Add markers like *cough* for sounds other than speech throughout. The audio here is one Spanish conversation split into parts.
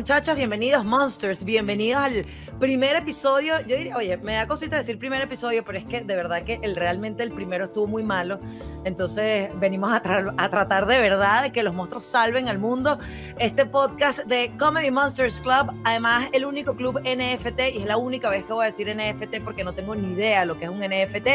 muchachos. Bienvenidos, Monsters. Bienvenidos al primer episodio. Yo diría, oye, me da cosita decir primer episodio, pero es que de verdad que el, realmente el primero estuvo muy malo. Entonces venimos a, a tratar de verdad de que los monstruos salven al mundo. Este podcast de Comedy Monsters Club, además el único club NFT, y es la única vez que voy a decir NFT porque no tengo ni idea lo que es un NFT,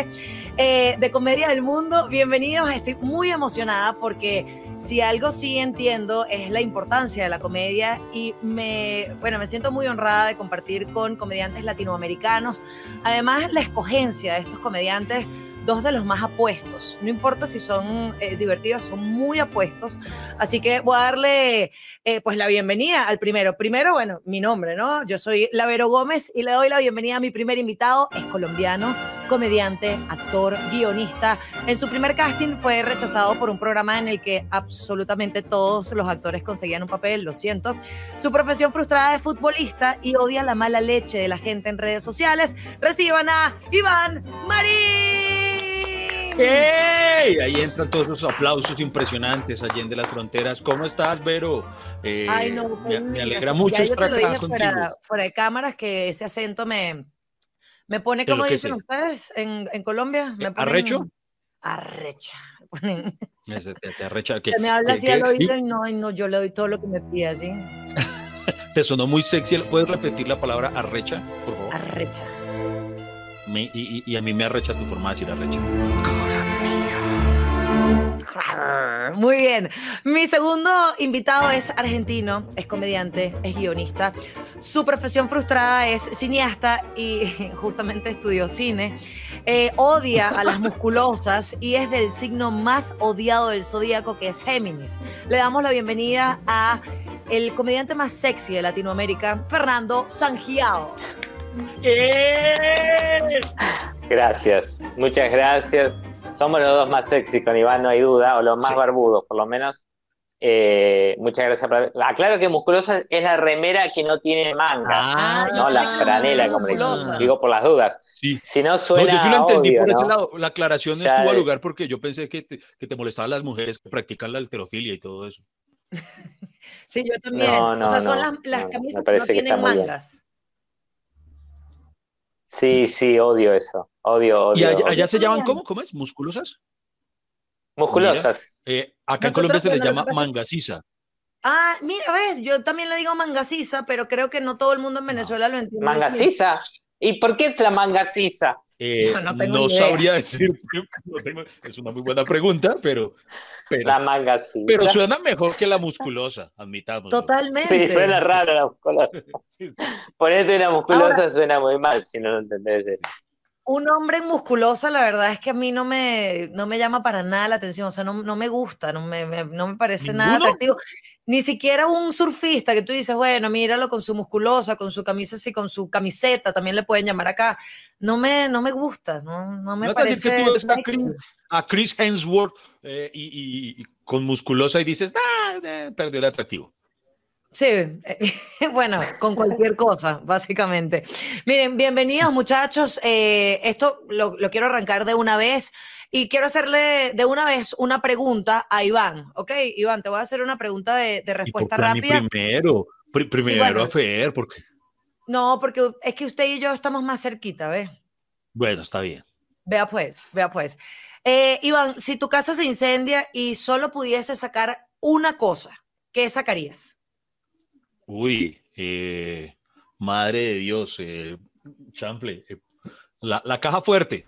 eh, de comedia del mundo. Bienvenidos, estoy muy emocionada porque si algo sí entiendo es la importancia de la comedia y me, bueno, me siento muy honrada de compartir con comediantes latinoamericanos. Además, la escogencia de estos comediantes dos de los más apuestos. No importa si son eh, divertidos, son muy apuestos. Así que voy a darle eh, pues la bienvenida al primero. Primero, bueno, mi nombre, ¿no? Yo soy Lavero Gómez y le doy la bienvenida a mi primer invitado. Es colombiano, comediante, actor, guionista. En su primer casting fue rechazado por un programa en el que absolutamente todos los actores conseguían un papel, lo siento. Su profesión frustrada de futbolista y odia la mala leche de la gente en redes sociales. Reciban a Iván Marín. ¡Hey! Ahí entran todos esos aplausos impresionantes allí de las fronteras. ¿Cómo estás, Vero? Eh, Ay, no, me, me, alegra mucho estar acá contigo. Fuera, fuera, de cámaras que ese acento me, me pone, como dicen ustedes en, en, Colombia? Me ponen, ¿Arrecho? Arrecha. Me ponen, *laughs* Ese, te, te arrecha. Se me habla así al oído y no, y no, yo le doy todo lo que me pide, ¿sí? *laughs* te sonó muy sexy. ¿Puedes repetir la palabra arrecha, por favor? Arrecha. Me, y, y, a mí me arrecha tu forma de decir arrecha. *laughs* Muy bien. Mi segundo invitado es argentino, es comediante, es guionista. Su profesión frustrada es cineasta y *laughs* justamente estudió cine. Eh, odia a las *laughs* musculosas y es del signo más odiado del zodíaco que es Géminis. Le damos la bienvenida a el comediante más sexy de Latinoamérica, Fernando Sangiao. ¡Eh! Gracias, muchas gracias. Somos los dos más sexy con Iván, no hay duda, o los más barbudos, por lo menos. Eh, muchas gracias. Por... Aclaro que musculosa es la remera que no tiene manga, ah, no la franela, como le digo por las dudas. Si no suena. yo sí lo entendí por ese lado. La aclaración estuvo a lugar porque yo pensé que te, que te molestaban las mujeres que practican la alterofilia y todo eso. *laughs* sí, yo también. o sea, son las, las camisas que no tienen mangas. Sí, sí, odio eso. Odio, odio. ¿Y allá, se llaman cómo? ¿Cómo es? ¿Musculosas? Musculosas. Eh, acá en Colombia se les llama mangasiza. Ah, mira, ves, yo también le digo mangasiza, pero creo que no todo el mundo en Venezuela lo entiende. ¿Mangasiza? ¿Y por qué es la mangasiza? Eh, no, sabría decir, *laughs* es una muy buena pregunta, pero, pero, la manga pero suena mejor que la musculosa, admitamos. Totalmente. Sí, suena raro la musculosa. *laughs* Ponerte una musculosa suena muy mal si no lo entendés. Un hombre musculosa, la verdad es que a mí no me, no me llama para nada la atención, o sea, no, no me gusta, no me, no me parece nada atractivo. Ni siquiera un surfista que tú dices, bueno, míralo con su musculosa, con su camisa así, con su camiseta, también le pueden llamar acá. No me, no me gusta, no, no me parece. que tú ves a, Chris, a Chris, Hemsworth eh, y, y, con musculosa y dices, ah, eh, perdió el atractivo. Sí, *laughs* bueno, con cualquier cosa, básicamente. Miren, bienvenidos muchachos. Eh, esto lo, lo, quiero arrancar de una vez y quiero hacerle de una vez una pregunta a Iván, ¿ok? Iván, te voy a hacer una pregunta de, de respuesta rápida. primero, primero sí, bueno, a Fer, porque... No, porque es que usted y yo estamos más cerquita, ¿ves? Bueno, está bien. Vea pues, vea pues. Eh, Iván, si tu casa se incendia y solo pudiese sacar una cosa, ¿qué sacarías? Uy, eh, madre de Dios, eh, chanfle, eh, la, la, caja fuerte.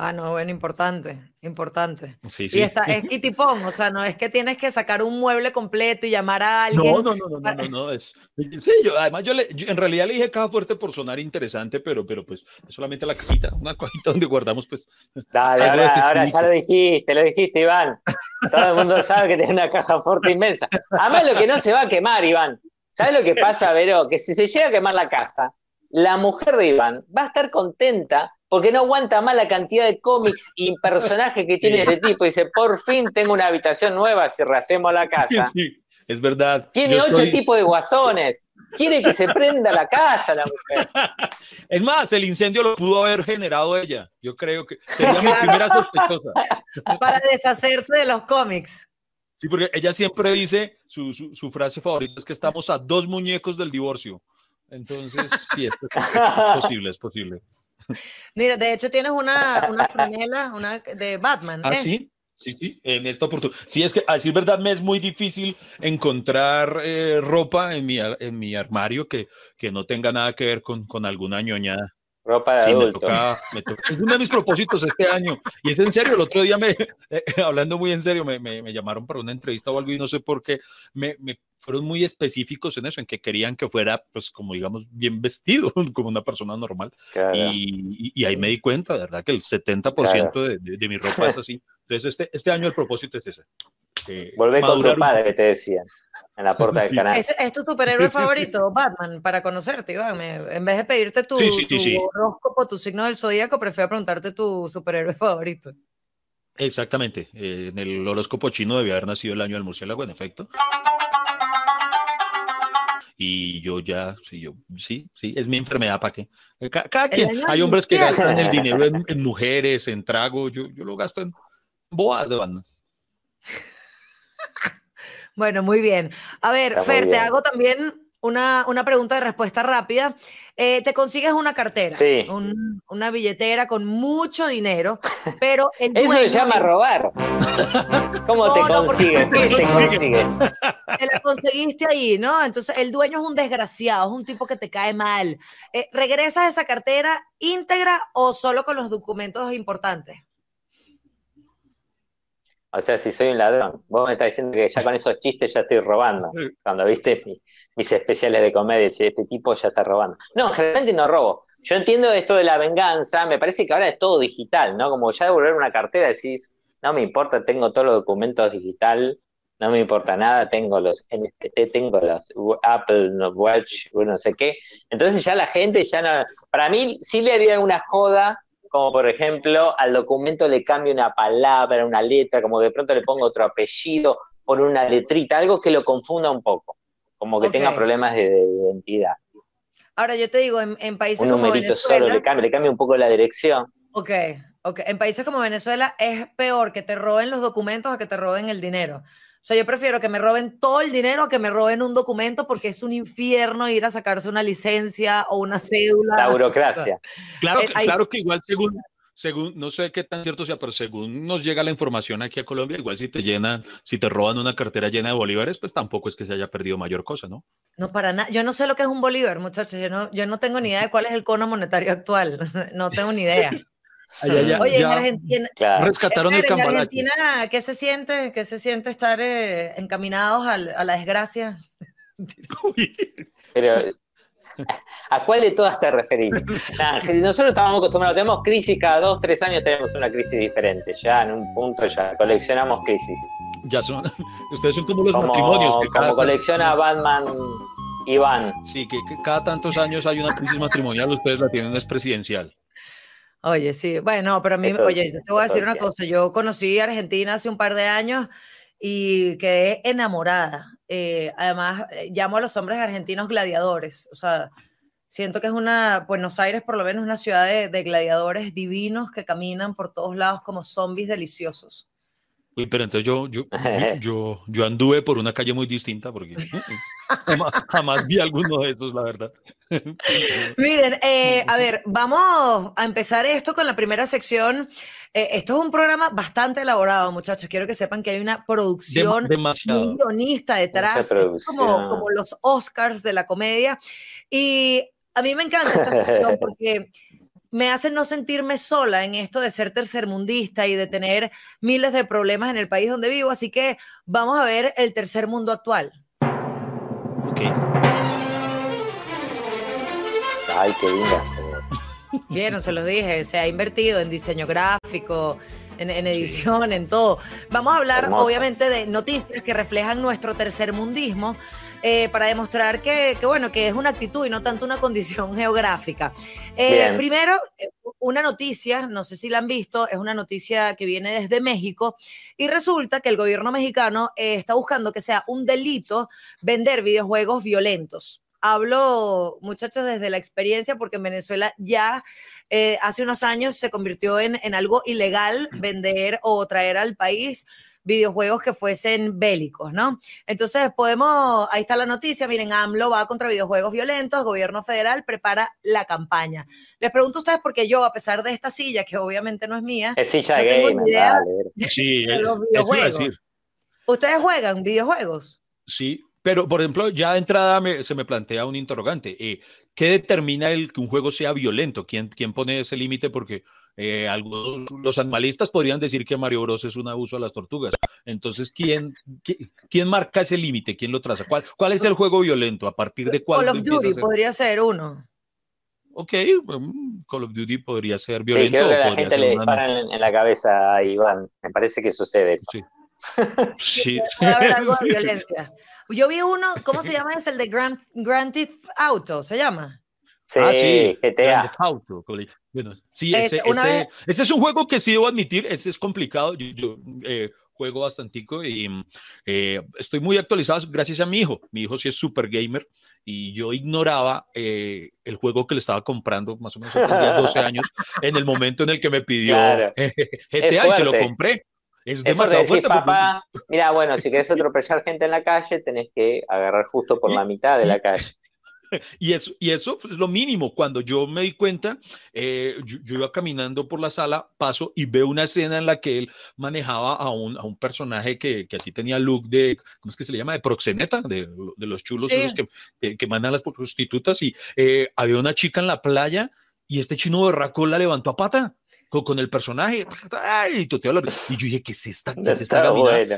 Ah, no, bueno, importante, importante. Sí, sí. Y está, es *laughs* kitipón, o sea, no es que tienes que sacar un mueble completo y llamar a alguien. No, no, no, no, no, no, es, sí, yo, además yo, le, yo, en realidad le dije caja fuerte por sonar interesante, pero, pero pues es solamente la cajita, una cajita donde guardamos pues. *laughs* Dale, ahora, ahora ya lo dijiste, lo dijiste, Iván. Todo el mundo sabe que tiene una caja fuerte inmensa. Además lo que no se va a quemar, Iván. ¿Sabes lo que pasa, *laughs* Vero? Que si se llega a quemar la casa, la mujer de Iván va a estar contenta porque no aguanta más la cantidad de cómics y personajes que tiene este tipo. Y dice, por fin tengo una habitación nueva si rehacemos la casa. Sí, es verdad. Tiene Yo ocho estoy... tipos de guasones. Quiere que se prenda la casa la mujer. *laughs* Es más, el incendio lo pudo haber generado ella. Yo creo que sería mi primera sospechosa. Para deshacerse de los cómics. Sí, porque ella siempre dice, su, su, frase favorita es que estamos a dos muñecos del divorcio. Entonces, sí, es, *laughs* posible, es posible. Mira, de hecho tienes una, una franela una de Batman. ¿Ah, sí? Sí, sí, en esta oportunidad. Sí, es que a decir verdad me es muy difícil encontrar eh, ropa en mi, en mi armario que, que no tenga nada que ver con, con alguna ñoñada. Ropa de adulto. es uno de mis propósitos este año. Y es en serio, el otro día me, *laughs* eh, hablando muy en serio, me, me, me, llamaron para una entrevista o algo y no sé por qué, me, fueron muy específicos en eso, en que querían que fuera, pues, como digamos, bien vestido, *laughs* como una persona normal. Y, y, ahí me di cuenta, de verdad, que el 70% de, de, de, mi ropa es así. Entonces, este, este año el propósito es ese. Eh, Volver con tu padre, que te decían en la puerta del canal. ¿Es, tu superhéroe *laughs* favorito, Batman, para conocerte, Iván? en vez de pedirte tu, tu horóscopo, tu signo del zodíaco, prefiero preguntarte tu superhéroe *laughs* favorito. Exactamente. Eh, en el horóscopo chino debía haber nacido el año del murciélago, en efecto. Y yo ya, sí, yo, sí, sí, es mi enfermedad, ¿para qué? Eh, cada, quien, hay hombres que gastan el dinero en, mujeres, en trago, yo, yo lo gasto en boas de banda. Bueno, muy bien. A ver, Fer, te hago también una, una, pregunta de respuesta rápida. Eh, te consigues una cartera, una billetera con mucho dinero, pero *laughs* el Eso se llama robar. *laughs* ¿Cómo te consigues? ¿Qué te consigues? Te la conseguiste ahí, ¿no? Entonces, el dueño es un desgraciado, es un tipo que te cae mal. Eh, ¿Regresas esa cartera íntegra o solo con los documentos importantes? O sea, si soy un ladrón, vos me estás diciendo que ya con esos chistes ya estoy robando. Cuando viste mis especiales de comedia, y este tipo ya está robando. No, generalmente no robo. Yo entiendo esto de la venganza, me parece que ahora es todo digital, ¿no? Como ya devolver una cartera decís, no me importa, tengo todos los documentos digital, no me importa nada, tengo los NFT, tengo los Apple Watch, no sé qué. Entonces ya la gente ya no... Para mí sí le haría una joda como por ejemplo al documento le cambio una palabra, una letra, como de pronto le pongo otro apellido por una letrita, algo que lo confunda un poco, como que tenga problemas de, identidad. Ahora yo te digo, en, países como Venezuela... solo le cambia, le cambia un poco la dirección. Ok, ok. En países como Venezuela es peor que te roben los documentos a que te roben el dinero. O sea, yo prefiero que me roben todo el dinero a que me roben un documento porque es un infierno ir a sacarse una licencia o una cédula. La burocracia. Claro, eh, claro que igual según, según, no sé qué tan cierto sea, pero según nos llega la información aquí a Colombia, igual si te llenan, si te roban una cartera llena de bolívares, pues tampoco es que se haya perdido mayor cosa, ¿no? No, para nada. Yo no sé lo que es un bolívar, muchachos. Yo no, yo no tengo ni idea de cuál es el cono monetario actual. *laughs* no tengo ni idea. Oye, en Argentina, rescataron el en Argentina, ¿qué se siente? ¿Qué se siente estar eh, encaminados a la desgracia? *laughs* Pero, ¿a cuál de todas te referís? *laughs* nosotros estábamos acostumbrados, tenemos crisis cada dos, tres años tenemos una crisis diferente. Ya en un punto ya coleccionamos crisis. Ya son, *laughs* ustedes son como los matrimonios. Que como colecciona Batman Iván. Sí, que, cada tantos años hay una crisis matrimonial, ustedes la tienen es presidencial. Oye, sí, bueno, pero a mí, oye, te voy a decir una cosa, yo conocí a Argentina hace un par de años y quedé enamorada. Eh, además, eh, llamo a los hombres argentinos gladiadores, o sea, siento que es una, Buenos Aires por lo menos una ciudad de, de gladiadores divinos que caminan por todos lados como zombies deliciosos. Uy, pero entonces yo, yo, yo, *laughs* yo, anduve por una calle muy distinta porque jamás, vi alguno de esos, la verdad. *laughs* Miren, eh, a ver, vamos a empezar esto con la primera sección. Eh, esto es un programa bastante elaborado, muchachos. Quiero que sepan que hay una producción demasiado. guionista detrás, como, como los Oscars de la comedia. Y a mí me encanta esta sección *laughs* porque me hace no sentirme sola en esto de ser tercermundista y de tener miles de problemas en el país donde vivo. Así que vamos a ver el tercer mundo actual. Ok. Ay, qué linda. Vieron, se los dije, se ha invertido en diseño gráfico, en, edición, en todo. Vamos a hablar, obviamente, de noticias que reflejan nuestro tercermundismo eh, para demostrar que, bueno, que es una actitud y no tanto una condición *laughs* geográfica. Eh, primero, eh, una noticia, no sé si la han visto, es una noticia que viene desde México y resulta que el gobierno mexicano está buscando que sea un delito vender videojuegos violentos. Hablo, muchachos, desde la experiencia, porque en Venezuela ya eh, hace unos años se convirtió en, en algo ilegal vender o traer al país videojuegos que fuesen bélicos, ¿no? Entonces podemos, ahí está la noticia, miren, AMLO va contra videojuegos violentos, gobierno federal prepara la campaña. Les pregunto a ustedes porque yo, a pesar de esta silla, que obviamente no es mía, es silla no de tengo idea dale. Sí, de los videojuegos. decir. ¿Ustedes juegan videojuegos? Sí, pero por ejemplo, ya de entrada me- se me plantea un interrogante. eh, ¿qué determina el que un juego sea violento? ¿Quién, quién pone ese límite? Porque eh, algunos, los animalistas podrían decir que Mario Bros es un abuso a las tortugas. Entonces, ¿quién, qui- quién marca ese límite? ¿Quién lo traza? ¿Cuál, ¿Cuál es el juego violento? ¿A partir de cuál Call of Duty ser? podría ser uno. Ok, Call of Duty podría ser Sí, violento creo que la gente le disparan en, en la cabeza a Iván. Me parece que sucede eso. Sí. Sí. *laughs* Puede haber algo de *laughs* violencia. Yo vi uno, ¿cómo se llama? Es el de Grand, Grand Theft Auto, ¿se llama? Sí, Ah, sí, Grand GTA. Theft Auto, Bueno, sí, ese, ese- vez- ese es un juego que sí debo admitir, ese es complicado. Yo, yo, eh, juego bastantico y eh, estoy muy actualizado gracias a mi hijo. Mi hijo sí es super gamer y yo ignoraba eh, el juego que le estaba comprando, más o menos tenía 12 *laughs* años, en el momento en el que me pidió Claro. eh, GTA y se lo compré. Es Es demasiado decís, fuerte. porque- papá, mira, bueno, si querés atropellar gente en la calle, tenés que agarrar justo por Y- la mitad de la calle. *laughs* Y eso, y eso es lo mínimo. Cuando yo me di cuenta, eh, yo, yo iba caminando por la sala, paso y veo una escena en la que él manejaba a un, a un personaje que, que así tenía look de, ¿cómo es que se le llama? De proxeneta, de, de los chulos Sí. esos que, que, que mandan las prostitutas. Y eh, había una chica en la playa y este chino berraco la levantó a pata. Con, con el personaje, ay, toteó la- y yo dije, ¿qué es esta, qué es esta.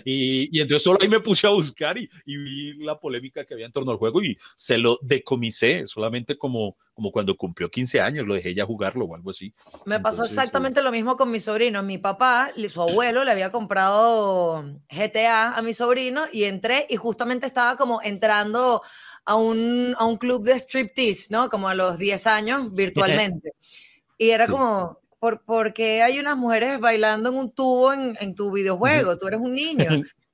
Y, y entonces solo ahí me puse a buscar y, y vi la polémica que había en torno al juego y se lo decomisé, solamente como, como cuando cumplió 15 años, lo dejé ya jugarlo o algo así. Me pasó Entonces, exactamente lo mismo con mi sobrino. Mi papá, su abuelo, le había comprado GTA a mi sobrino y entré y justamente estaba como entrando a un, a un club de striptease, ¿no? Como a los 10 años *laughs* virtualmente. Y era Sí. como, ¿por, por qué hay unas mujeres bailando en un tubo en, en tu videojuego? Tú eres un niño.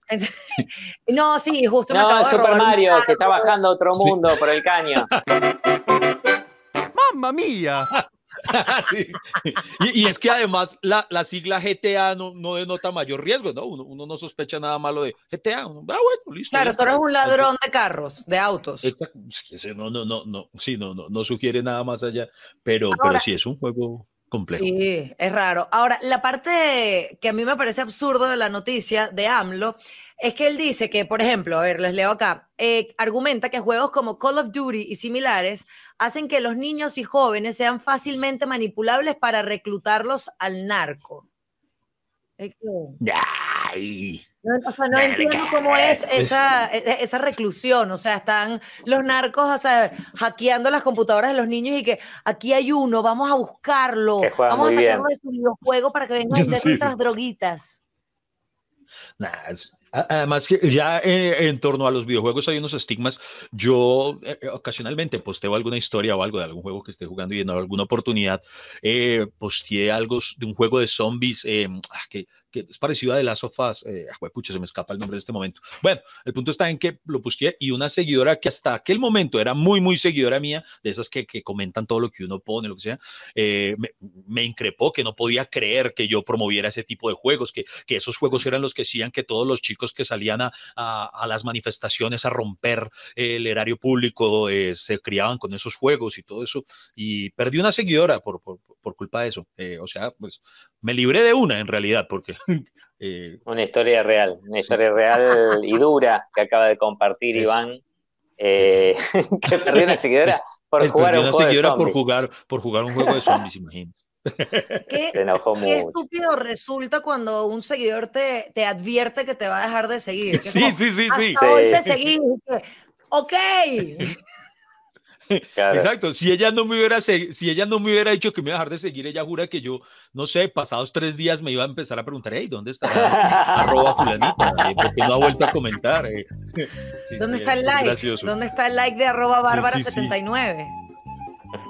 Entonces, *laughs* no, sí, justo me No, acabo el de Super robar Mario, que está bajando a otro Sí. mundo por el caño. ¡Mamma mía! *laughs* Sí. y, y es que además la, la sigla GTA no, no denota mayor riesgo, ¿no? Uno, uno no sospecha nada malo de GTA. Uno, ah, bueno, listo. Claro, tú eres está". un ladrón de carros, de autos. No, no, no, no, sí, no, no, no sugiere nada más allá, pero, Ahora- pero sí es un juego complejo. Sí, es raro. Ahora, la parte que a mí me parece absurdo de la noticia de AMLO es que él dice que, por ejemplo, a ver, les leo acá, eh, argumenta que juegos como Call of Duty y similares hacen que los niños y jóvenes sean fácilmente manipulables para reclutarlos al narco. Ay. No, o sea, no Verga. entiendo cómo es esa, e- esa reclusión. O sea, están los narcos o sea, hackeando las computadoras de los niños y que aquí hay uno, vamos a buscarlo, vamos a sacarlo bien. de su videojuego para que vengan a *laughs* vender Sí. nuestras droguitas. Nah, es- además que ya eh, en torno a los videojuegos hay unos estigmas. Yo eh, eh, ocasionalmente posteo alguna historia o algo de algún juego que esté jugando y en alguna oportunidad eh, posteé algo de un juego de zombies eh, ah, que, que es parecido a The Last of. Eh, ah, pucha, se me escapa el nombre de este momento. Bueno, el punto está en que lo posteé y una seguidora que hasta aquel momento era muy, muy seguidora mía, de esas que, que comentan todo lo que uno pone, lo que sea, eh, me, me increpó que no podía creer que yo promoviera ese tipo de juegos, que, que esos juegos eran los que hacían que todos los chicos que salían a, a, a las manifestaciones a romper el erario público eh, se criaban con esos juegos y todo eso. Y perdí una seguidora por, por, por culpa de eso. Eh, o sea, pues me libré de una en realidad, porque... *laughs* eh, Una historia real, una Sí. historia real y dura que acaba de compartir Es- Iván, eh, *laughs* que perdió una seguidora Es- por jugar un juego de seguidora por zombies. jugar, por jugar un juego de zombies, imagínate. ¿Qué, Se enojó qué mucho. estúpido resulta cuando un seguidor te, te advierte que te va a dejar de seguir. Sí, como, sí, sí, sí. "Hasta hoy te Sí. seguí". Y que, Ok. *laughs* Claro. Exacto, si ella no me hubiera si ella no me hubiera dicho que me iba a dejar de seguir, ella jura que yo, no sé, pasados tres días me iba a empezar a preguntar, hey, ¿dónde está *laughs* arroba fulanita? Eh, ¿Por qué no ha vuelto a comentar? Eh, *laughs* sí, ¿Dónde sí, está el es like? gracioso. ¿Dónde está el like de arroba Sí, sí, sí. bárbara79?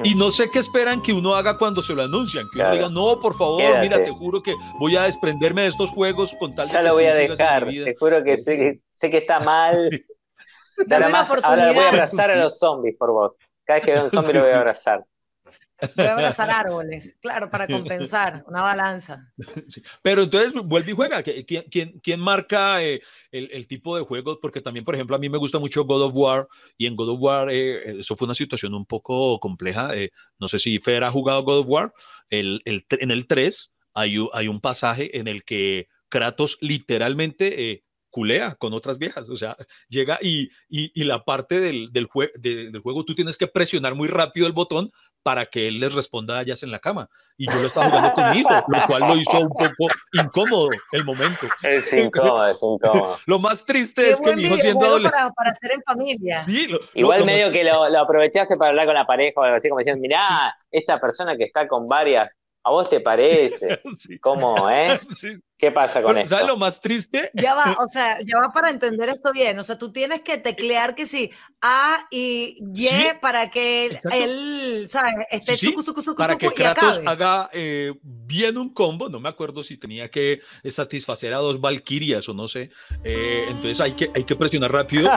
Y no sé qué esperan que uno haga cuando se lo anuncian, que Claro. uno diga, no, por favor, Quédate. mira, te juro que voy a desprenderme de estos juegos con tal de Ya que lo voy a dejar, vida". te juro que sé, que sé que está mal, *laughs* ahora voy a abrazar a los zombies por vos. Cada vez que veo un zombie lo voy a abrazar. Voy a abrazar árboles, claro, para compensar, una balanza. Pero entonces vuelve y juega. ¿Quién, quién, quién marca eh, el, el, tipo de juegos? Porque también, por ejemplo, a mí me gusta mucho God of War y en God of War eh, eso fue una situación un poco compleja. Eh, no sé si Fer ha jugado God of War. El, el, en el 3 hay, hay un pasaje en el que Kratos literalmente culea con otras viejas, o sea, llega y, y, la parte del, del, del, juego tú tienes que presionar muy rápido el botón para que él les responda a ellas en la cama. Y yo lo estaba jugando conmigo, lo cual lo hizo un poco incómodo el momento. Es *laughs* incómodo, es incómodo. lo más triste es que mi hijo siendo adolescente... Para, hacer en familia. Sí, Igual medio que lo, lo, aprovechaste para hablar con la pareja o algo así, como diciendo, mirá, esta persona que está con varias ¿A vos te parece? *laughs* ¿Cómo, eh? *laughs* ¿Qué pasa con esto? ¿Sabes lo más triste? Ya va, *laughs* o sea, ya va para entender esto bien. O sea, tú tienes que teclear que sí, A y Y para que él, ¿sabes? Esté sí, Para que Kratos haga eh, bien un combo. No me acuerdo si tenía que satisfacer a dos Valkyrias o no sé. Eh, entonces hay que, hay que presionar rápido.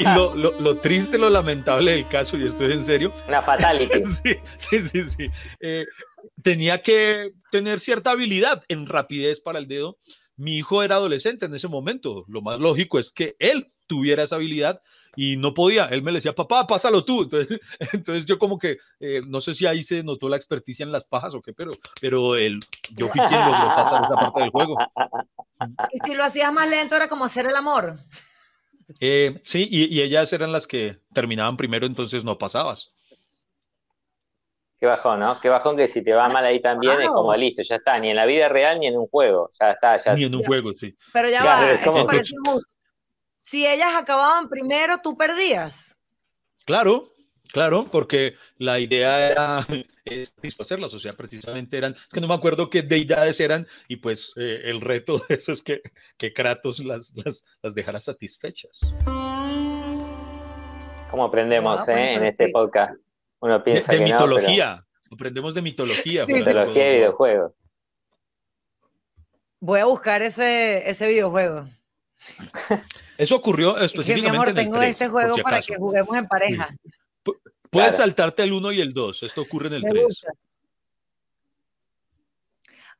y lo, lo, lo, triste, lo lamentable del caso, y esto es en serio. Una fatality. sí, sí, sí. sí. Eh, tenía que tener cierta habilidad en rapidez para el dedo. Mi hijo era adolescente en ese momento. Lo más lógico es que él tuviera esa habilidad y no podía. Él me decía, papá, pásalo tú. *laughs* Entonces, entonces yo como que, eh, no sé si ahí se notó la experticia en las pajas o qué, pero, pero él, yo fui quien logró pasar esa parte del juego. Y si lo hacías más lento era como hacer el amor. Eh, sí, y, y ellas eran las que terminaban primero, entonces no pasabas. Qué bajón, ¿no? Qué bajón que si te va mal ahí también es como listo, ya está, ni en la vida real ni en un juego, ya está. Ya... Ni en un juego, sí. Pero ya va, esto parece Si ellas acababan primero, tú perdías. Claro, claro, porque la idea era *laughs* satisfacerlas, o sea, precisamente eran, es que no me acuerdo qué deidades eran, y pues eh, el reto de eso es que, que Kratos las, las, las dejara satisfechas. ¿Cómo aprendemos ah, eh, en este podcast? Uno piensa de, que mitología. No, pero... Aprendemos de mitología. Sí, mitología y videojuegos. Voy a buscar ese, ese videojuego. Eso ocurrió específicamente. mi amor, en el tengo 3, este juego si para que juguemos en pareja. Puedes claro. saltarte el 1 y el 2. Esto ocurre en el Me 3. Gusta.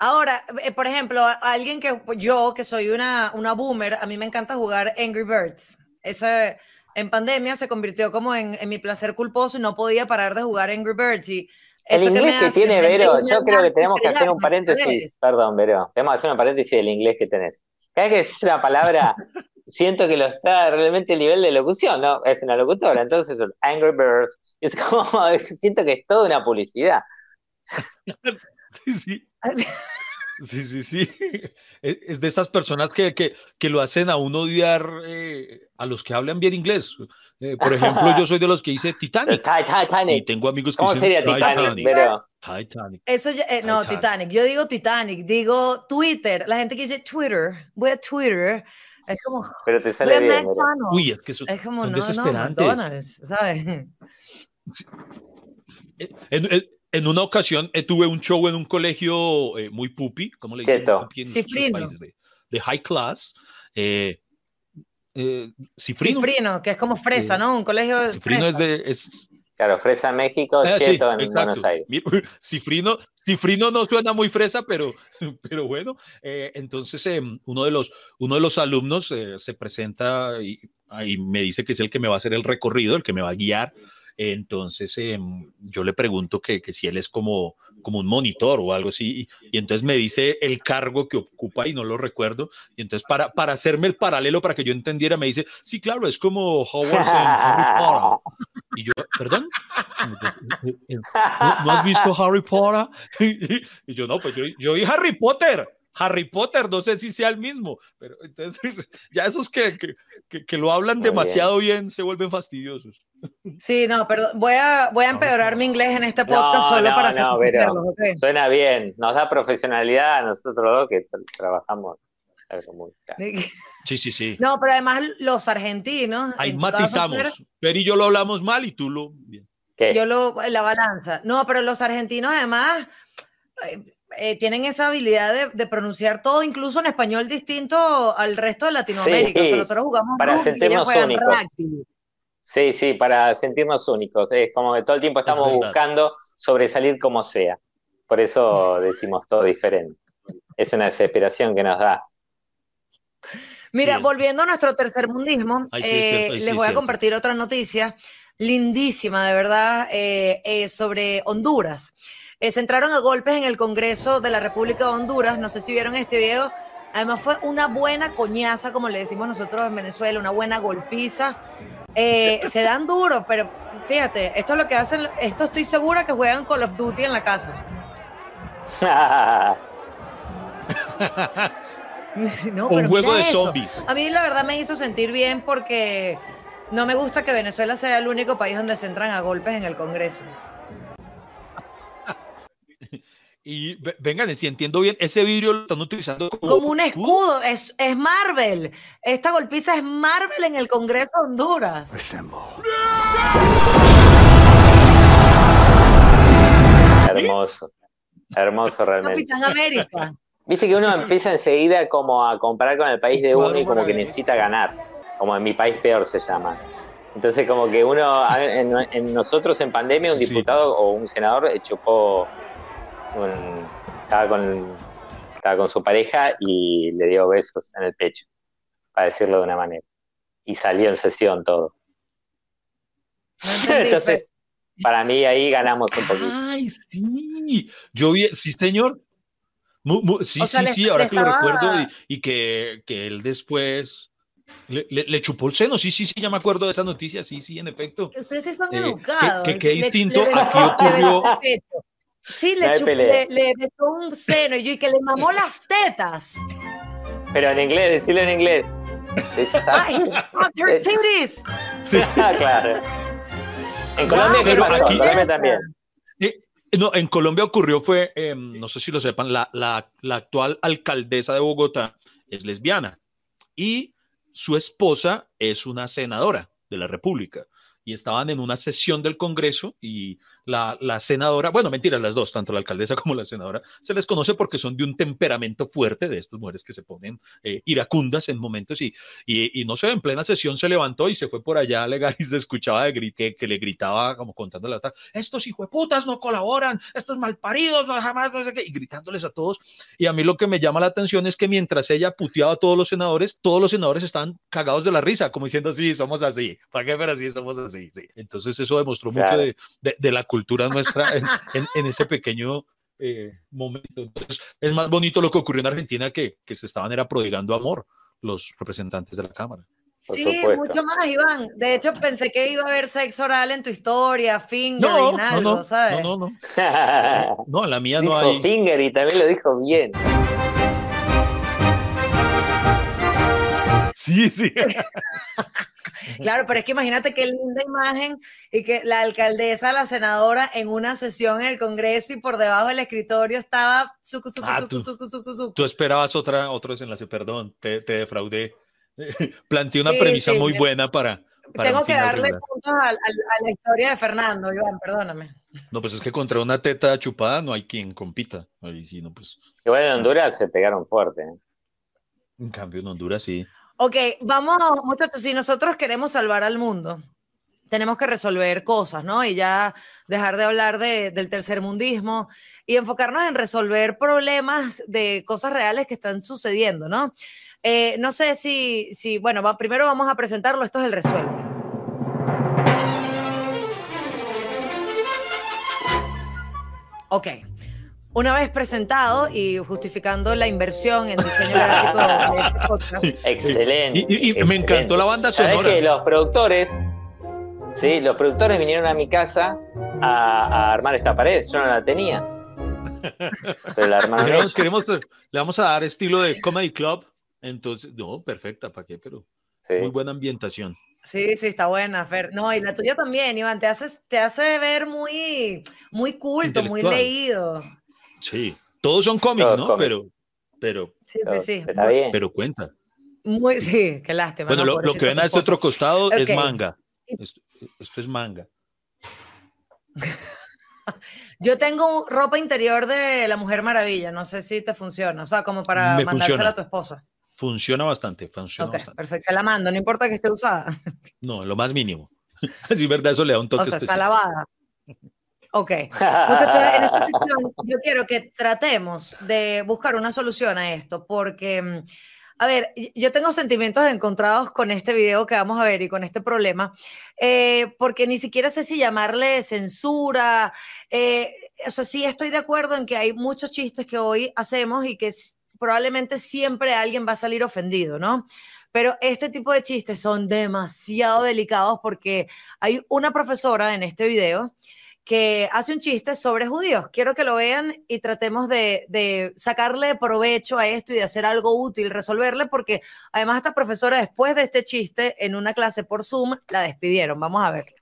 Ahora, eh, por ejemplo, alguien que yo, que soy una, una boomer, a mí me encanta jugar Angry Birds. Ese, en pandemia se convirtió como en, en, mi placer culposo y no podía parar de jugar Angry Birds. Y el inglés que, que tiene Vero, yo creo que tenemos que hacer un paréntesis, perdón Vero, tenemos que hacer un paréntesis del inglés que tenés. Cada vez que decís una palabra, *laughs* siento que lo está realmente el nivel de locución, ¿no? Es una locutora, entonces Angry Birds, es como, *laughs* siento que es toda una publicidad. *laughs* sí, sí. Sí, sí, sí. *laughs* Es de esas personas que, que, que lo hacen a uno odiar eh, a los que hablan bien inglés. Eh, por ejemplo, yo *laughs* soy de los que dice Titanic. Titanic. Y tengo amigos que ¿Cómo dicen sería Titanic? Titanic. Titanic. Eso ya, eh, no, Titanic. Titanic. Yo digo Titanic, digo Twitter. La gente que dice Twitter, voy a Twitter. Es como. Pero te sale bien. Uy, es que eso, es como, son no, desesperantes. No, McDonald's, ¿sabes? Sí. En, en, una ocasión eh, tuve un show en un colegio eh, muy pupi, como le dicen aquí en Cifrino. países de, de, high class. Eh, Cifrino. Cifrino, que es como fresa, ¿no? Un colegio de Cifrino fresa. es de... Es, Claro, Fresa México, Ah, sí, Cheto en exacto. Buenos Aires. *laughs* Cifrino, Cifrino no suena muy fresa, pero, *laughs* pero bueno. Eh, entonces, eh, uno, de los, uno de los alumnos eh, se presenta y, y, me dice que es el que me va a hacer el recorrido, el que me va a guiar. Entonces, yo le pregunto que, que, si él es como, como un monitor o algo así. Y, y, entonces me dice el cargo que ocupa y no lo recuerdo. Y entonces, para, para hacerme el paralelo, para que yo entendiera, me dice: Sí, claro, es como Howard en Harry Potter. *laughs* Y yo, ¿perdón? ¿No, ¿no has visto Harry Potter? *laughs* Y yo, no, pues yo, yo vi Harry Potter. Harry Potter, no sé si sea el mismo, pero entonces *laughs* ya esos que, que, que, que lo hablan Muy demasiado bien. bien. se vuelven fastidiosos. *laughs* Sí, no, perdón, voy a, voy a empeorar mi inglés en este podcast no, solo no, para hacer no, pero okay. Suena bien, nos da profesionalidad a nosotros dos que trabajamos. *laughs* Sí, sí, sí. No, pero además los argentinos. Ahí matizamos. Caso, pero y yo lo hablamos mal y tú lo. Bien. ¿Qué? Yo lo. La balanza. No, pero los argentinos además. Eh, tienen esa habilidad de, de, pronunciar todo, incluso en español distinto al resto de Latinoamérica. Sí, o sea, nosotros jugamos para juegan rugby. Sí, sí, para sentirnos únicos. Es como que todo el tiempo estamos buscando sobresalir como sea. Por eso *laughs* decimos todo diferente. Es una desesperación que nos da. Mira, volviendo a nuestro tercer mundismo, eh, les voy a compartir otra noticia lindísima, de verdad, eh, eh, sobre Honduras. Se entraron a golpes en el Congreso de la República de Honduras. No sé si vieron este video. Además fue una buena coñaza, como le decimos nosotros en Venezuela, una buena golpiza. *laughs* se dan duro, pero fíjate, esto es lo que hacen, esto estoy segura que juegan Call of Duty en la casa. *laughs* un juego de zombies. A mí la verdad me hizo sentir bien porque no me gusta que Venezuela sea el único país donde se entran a golpes en el Congreso. Y vengan, si entiendo bien, ese vidrio lo están utilizando como, un escudo, es, es, Marvel. Esta golpiza es Marvel en el Congreso de Honduras. Hermoso, hermoso realmente. Capitán América. Viste que uno empieza enseguida como a comparar con el país de uno y como que necesita ganar, como en mi país peor se llama. Entonces como que uno, en, nosotros en pandemia un diputado o un senador estaba, con, estaba con su pareja y le dio besos en el pecho, para decirlo de una manera. Y salió en sesión todo. *laughs* Entonces, para mí ahí ganamos un poquito. Ay, sí. Yo vi, sí, señor, sí, sí, sí, ahora que lo recuerdo y, que, que, él después le, chupó el seno, sí, sí, sí, ya me acuerdo de esa noticia, sí, sí, en efecto. Ustedes sí son eh, educados. Que, qué distinto aquí ocurrió. Sí, le, chupó, le, le un seno y, yo, y que le mamó las tetas. Pero en inglés, decirlo en inglés. *laughs* ah, he's her titties. Sí, sí. claro. En Colombia, ¿qué pasó? Aquí, Colombia también. No, en Colombia ocurrió fue, em, no sé si lo sepan, la, la, la, actual alcaldesa de Bogotá es lesbiana y su esposa es una senadora de la República y estaban en una sesión del Congreso y la, senadora, bueno, mentira, las dos, tanto la alcaldesa como la senadora, se les conoce porque son de un temperamento fuerte de estas mujeres que se ponen eh, iracundas en momentos y, y, no sé, en plena sesión se levantó y se fue por allá a alegar y se escuchaba de que, que le gritaba como contándole a la estos putas no colaboran, estos malparidos, no, jamás, no sé qué, y gritándoles a todos. Y a mí lo que me llama la atención es que mientras ella puteaba a todos los senadores, todos los senadores estaban cagados de la risa, como diciendo, sí, somos así, ¿para qué? Pero sí, somos así, sí. Entonces eso demostró mucho de, de, de la cultura cultura nuestra en, ese pequeño eh, momento. Entonces, es más bonito lo que ocurrió en Argentina que, que se estaban era prodigando amor los representantes de la Cámara. Sí, mucho más, Iván. De hecho, pensé que iba a haber sexo oral en tu historia, finger no, y algo, no, ¿sabes? No, no, no. *laughs* No, en la mía no hay. finger y también lo dijo bien. Sí, sí. *laughs* *laughs* Claro, pero es que imagínate qué linda imagen y que la alcaldesa, la senadora, en una sesión en el Congreso y por debajo del escritorio estaba suku, suku, ah, suku, suku, suku, tú, esperabas otra, otro desenlace, perdón, te, te defraudé. *laughs* Planteé una premisa muy buena para, Tengo que darle puntos a, la historia de Fernando, Iván, perdóname. No, pues es que contra una teta chupada no hay quien compita. Ahí sí, no, pues. Igual en Honduras se pegaron fuerte. ¿eh? En cambio, en Honduras sí. Ok, vamos, muchachos, si nosotros queremos salvar al mundo, tenemos que resolver cosas, ¿no? Y ya dejar de hablar de, del tercermundismo y enfocarnos en resolver problemas de cosas reales que están sucediendo, ¿no? Eh, no sé si, si bueno, primero vamos a presentarlo, esto es el resuelve. Ok. Una vez presentado y justificando la inversión en diseño gráfico de este podcast. *laughs* Excelente. Y, me encantó la banda sonora. que los productores, sí, los productores vinieron a mi casa a, armar esta pared. Yo no la tenía. *laughs* Pero la armaron queremos, le vamos a dar estilo de comedy club. Entonces, no, perfecta, ¿para qué? Pero muy buena ambientación. Sí, sí, está buena, Fer. No, y la tuya también, Iván, te, haces, te hace ver muy, muy culto, muy leído. Sí, todos son cómics, ¿no? Pero, pero, sí, sí, sí. pero cuenta. Muy, sí, qué lástima. Bueno, lo, que ven a este otro costado es manga. Esto, es manga. *laughs* Yo tengo ropa interior de la Mujer Maravilla, no sé si te funciona, o sea, como para mandársela a tu esposa. Funciona bastante, funciona bastante. Perfecto, se la mando, no importa que esté usada. No, lo más mínimo. *laughs* Así, ¿verdad? Eso le da un toque O sea, está lavada. Ok. Muchachos, en esta sección yo quiero que tratemos de buscar una solución a esto, porque, mm, a ver, yo tengo sentimientos encontrados con este video que vamos a ver y con este problema, eh, porque ni siquiera sé si llamarle censura. Eh, o sea, sí estoy de acuerdo en que hay muchos chistes que hoy hacemos y que probablemente siempre alguien va a salir ofendido, ¿no? Pero este tipo de chistes son demasiado delicados porque hay una profesora en este video que hace un chiste sobre judíos. Quiero que lo vean y tratemos de, sacarle provecho a esto y de hacer algo útil, resolverle, porque además esta profesora después de este chiste en una clase por Zoom la despidieron. Vamos a ver.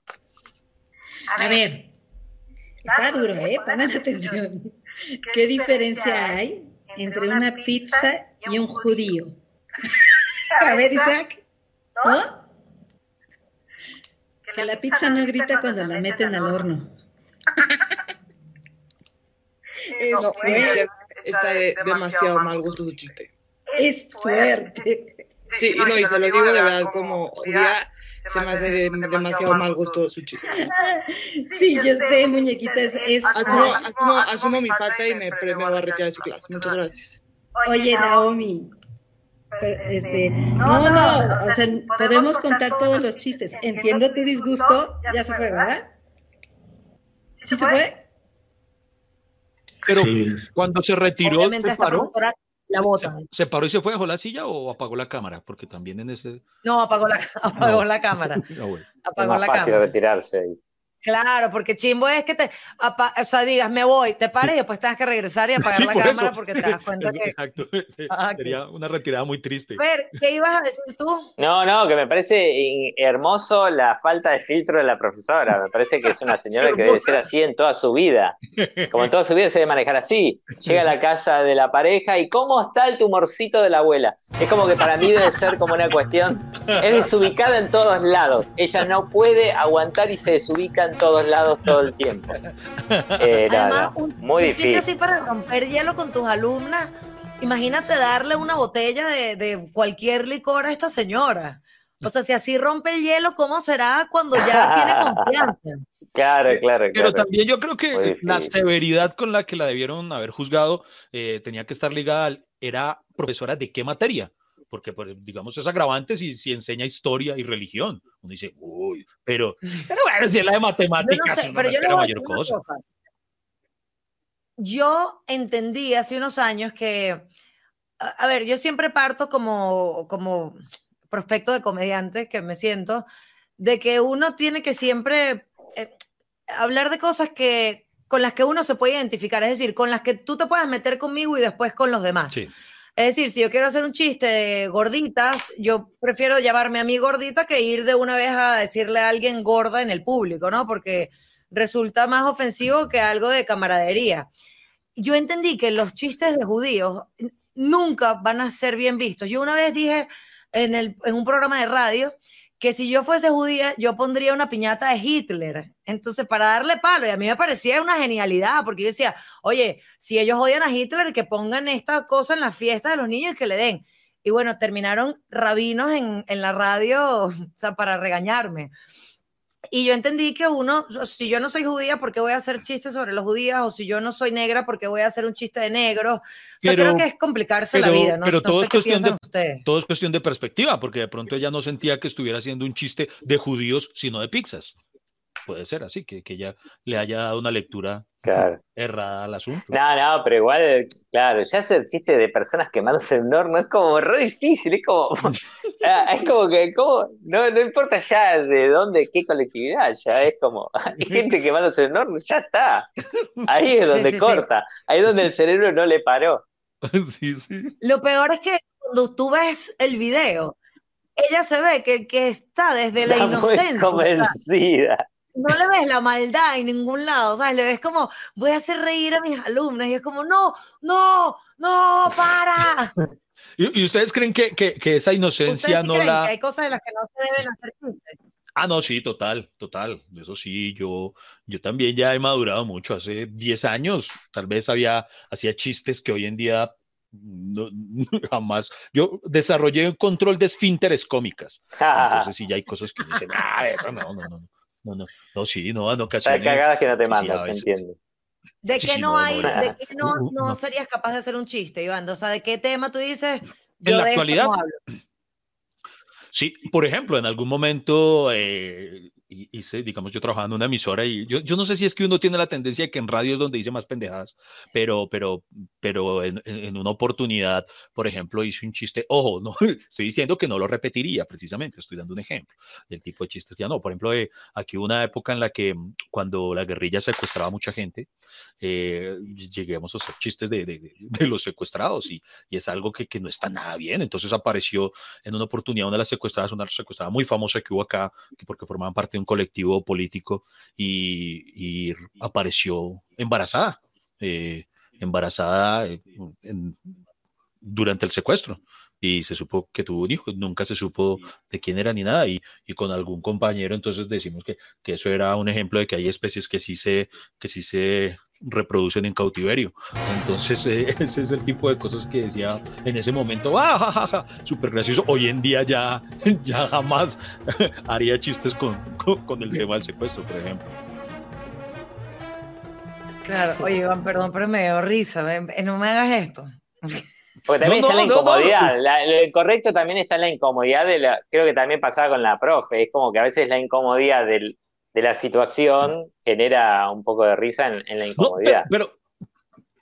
A ver, está duro, ¿eh? Pongan atención. ¿Qué diferencia hay entre una pizza y un judío? *laughs* A ver, Isaac. ¿No? Que la pizza no grita cuando la meten al horno. Es fuerte. Está de demasiado mal gusto su chiste. Es fuerte. Sí, y no, y se lo digo de verdad como judía, se me hace de, demasiado mal gusto su chiste. Sí, yo sé, muñequita, es... asumo, asumo, asumo, mi falta y me, me voy a retirar de su clase. Muchas gracias. Oye, Naomi, este, no, no, o sea, podemos contar todos los chistes. Entiendo tu disgusto, ya se fue, ¿verdad? ¿Sí se fue? Pero cuando se retiró, se paró, la bota. ¿Se, paró y se fue, dejó la silla o apagó la cámara? Porque también en ese... No, apagó la, *laughs* apagó la cámara. *laughs* Apagó es más la fácil cámara. retirarse ahí. Claro, porque chimbo es que te, o sea, digas, me voy, te pares y después tengas que regresar y *laughs* apagar la cámara porque te das cuenta *laughs* que... Exacto, *laughs* sería una retirada muy triste. A ver, ¿qué ibas a decir tú? No, no, que me parece hermoso la falta de filtro de la profesora. Me parece que es una señora que debe ser así en toda su vida. Como en toda su vida se debe manejar así. Llega a la casa de la pareja y ¿cómo está el tumorcito de la abuela? Es como que para mí debe ser como una cuestión... Es desubicada en todos lados. Ella no puede aguantar y se desubica en todos lados todo el tiempo. Eh, Además, muy difícil. así para romper hielo con tus alumnas. Imagínate darle una botella de, cualquier licor a esta señora. O sea, si así rompe el hielo, ¿cómo será cuando ya tiene *laughs* confianza? Claro, claro, Pero también yo creo que la severidad con la que la debieron haber juzgado eh, tenía que estar ligada era profesora de qué materia porque digamos es agravante si, si enseña historia y religión. Uno dice, uy, pero, *laughs* pero bueno, si es la de matemáticas, no pero yo mayor cosa. Yo entendí hace unos años que, a, ver, yo siempre parto como, como prospecto de comediante que me siento, de que uno tiene que siempre eh, hablar de cosas que con las que uno se puede identificar, es decir, con las que tú te puedas meter conmigo y después con los demás. Sí. Es decir, si yo quiero hacer un chiste de gorditas, yo prefiero llamarme a mí gordita que ir de una vez a decirle a alguien gorda en el público, ¿no? Porque resulta más ofensivo que algo de camaradería. Yo entendí que los chistes de judíos nunca van a ser bien vistos. Yo una vez dije en, el, en un programa de radio que si yo fuese judía, yo pondría una piñata de Hitler. Entonces, para darle palo, y a mí me parecía una genialidad, porque yo decía, oye, si ellos odian a Hitler, que pongan esta cosa en la fiesta de los niños y que le den. Y bueno, terminaron rabinos en, en la radio, *laughs* o sea, para regañarme. Y yo entendí que uno, si yo no soy judía, ¿por qué voy a hacer chistes sobre los judíos? O si yo no soy negra, ¿por qué voy a hacer un chiste de negros? O sea, creo que es complicarse la vida, ¿no? Pero todo, es cuestión de, todo es cuestión de perspectiva, porque de pronto ella no sentía que estuviera haciendo un chiste de judíos, sino de pizzas puede ser así, que, que ella le haya dado una lectura errada al asunto. No, no, pero igual, claro, ya hacer chiste de personas quemándose en un horno es como re difícil, es como, *laughs* *laughs* ah, es como que, como, no, no importa ya de dónde, qué colectividad, ya es como, *laughs* hay gente quemándose en un horno, ya está, ahí es donde corta, ahí es donde el cerebro no le paró. Sí, sí. Lo peor es que cuando tú ves el video, ella se ve que, que está desde la, inocencia. convencida no le ves la maldad en ningún lado, ¿sabes? Le ves como, voy a hacer reír a mis alumnos y es como, no, no, no, para. *laughs* ¿Y, ustedes creen que, que, esa inocencia no la... Que hay cosas de las que no se deben hacer chistes? Ah, no, sí, total, total. Eso sí, yo, yo también ya he madurado mucho. Hace 10 años tal vez había, hacía chistes que hoy en día no, *laughs* jamás. Yo desarrollé un control de esfínteres cómicas. *laughs* Entonces, sí, ya hay cosas que dicen, ah, eso no, no, no, no, no, no, sí, no, en ocasiones. Hay cagadas que no te mandas, entiendo. ¿De qué no, hay, de qué no, no, serías capaz de hacer un chiste, Iván? O sea, ¿de qué tema tú dices? en la actualidad. Sí, por ejemplo, en algún momento eh, hice, digamos, yo trabajando en una emisora y yo, yo no sé si es que uno tiene la tendencia de que en radio es donde dice más pendejadas, pero, pero, pero en, en, una oportunidad, por ejemplo, hice un chiste, ojo, no, *laughs* estoy diciendo que no lo repetiría precisamente, estoy dando un ejemplo del tipo de chistes ya no, por ejemplo, eh, aquí una época en la que mm, cuando la guerrilla secuestraba a mucha gente, eh, lleguemos a hacer chistes de, de, de los secuestrados y, y, es algo que, que no está nada bien, entonces apareció en una oportunidad una de las secuestradas, una secuestrada muy famosa que hubo acá, que porque formaban parte un colectivo político y, apareció embarazada, eh, embarazada eh, durante el secuestro y se supo que tuvo un hijo, nunca se supo de quién era ni nada, y, y con algún compañero entonces decimos que, que, eso era un ejemplo de que hay especies que sí se, que sí se reproducen en cautiverio. Entonces, *laughs* eh, ese es el tipo de cosas que decía en ese momento, ¡ah, ja, ja, ja! Súper gracioso. Hoy en día ya, *laughs* ya jamás *laughs* haría chistes con, con, con, el tema del secuestro, por ejemplo. Claro, oye, Iván, perdón, pero me dio risa, no me hagas esto. Porque también no, está no, la incomodidad, no, la, lo incorrecto también está en la incomodidad de la, creo que también pasaba con la profe, es como que a veces la incomodidad del, de la situación genera un poco de risa en, en la incomodidad. No, pero, pero,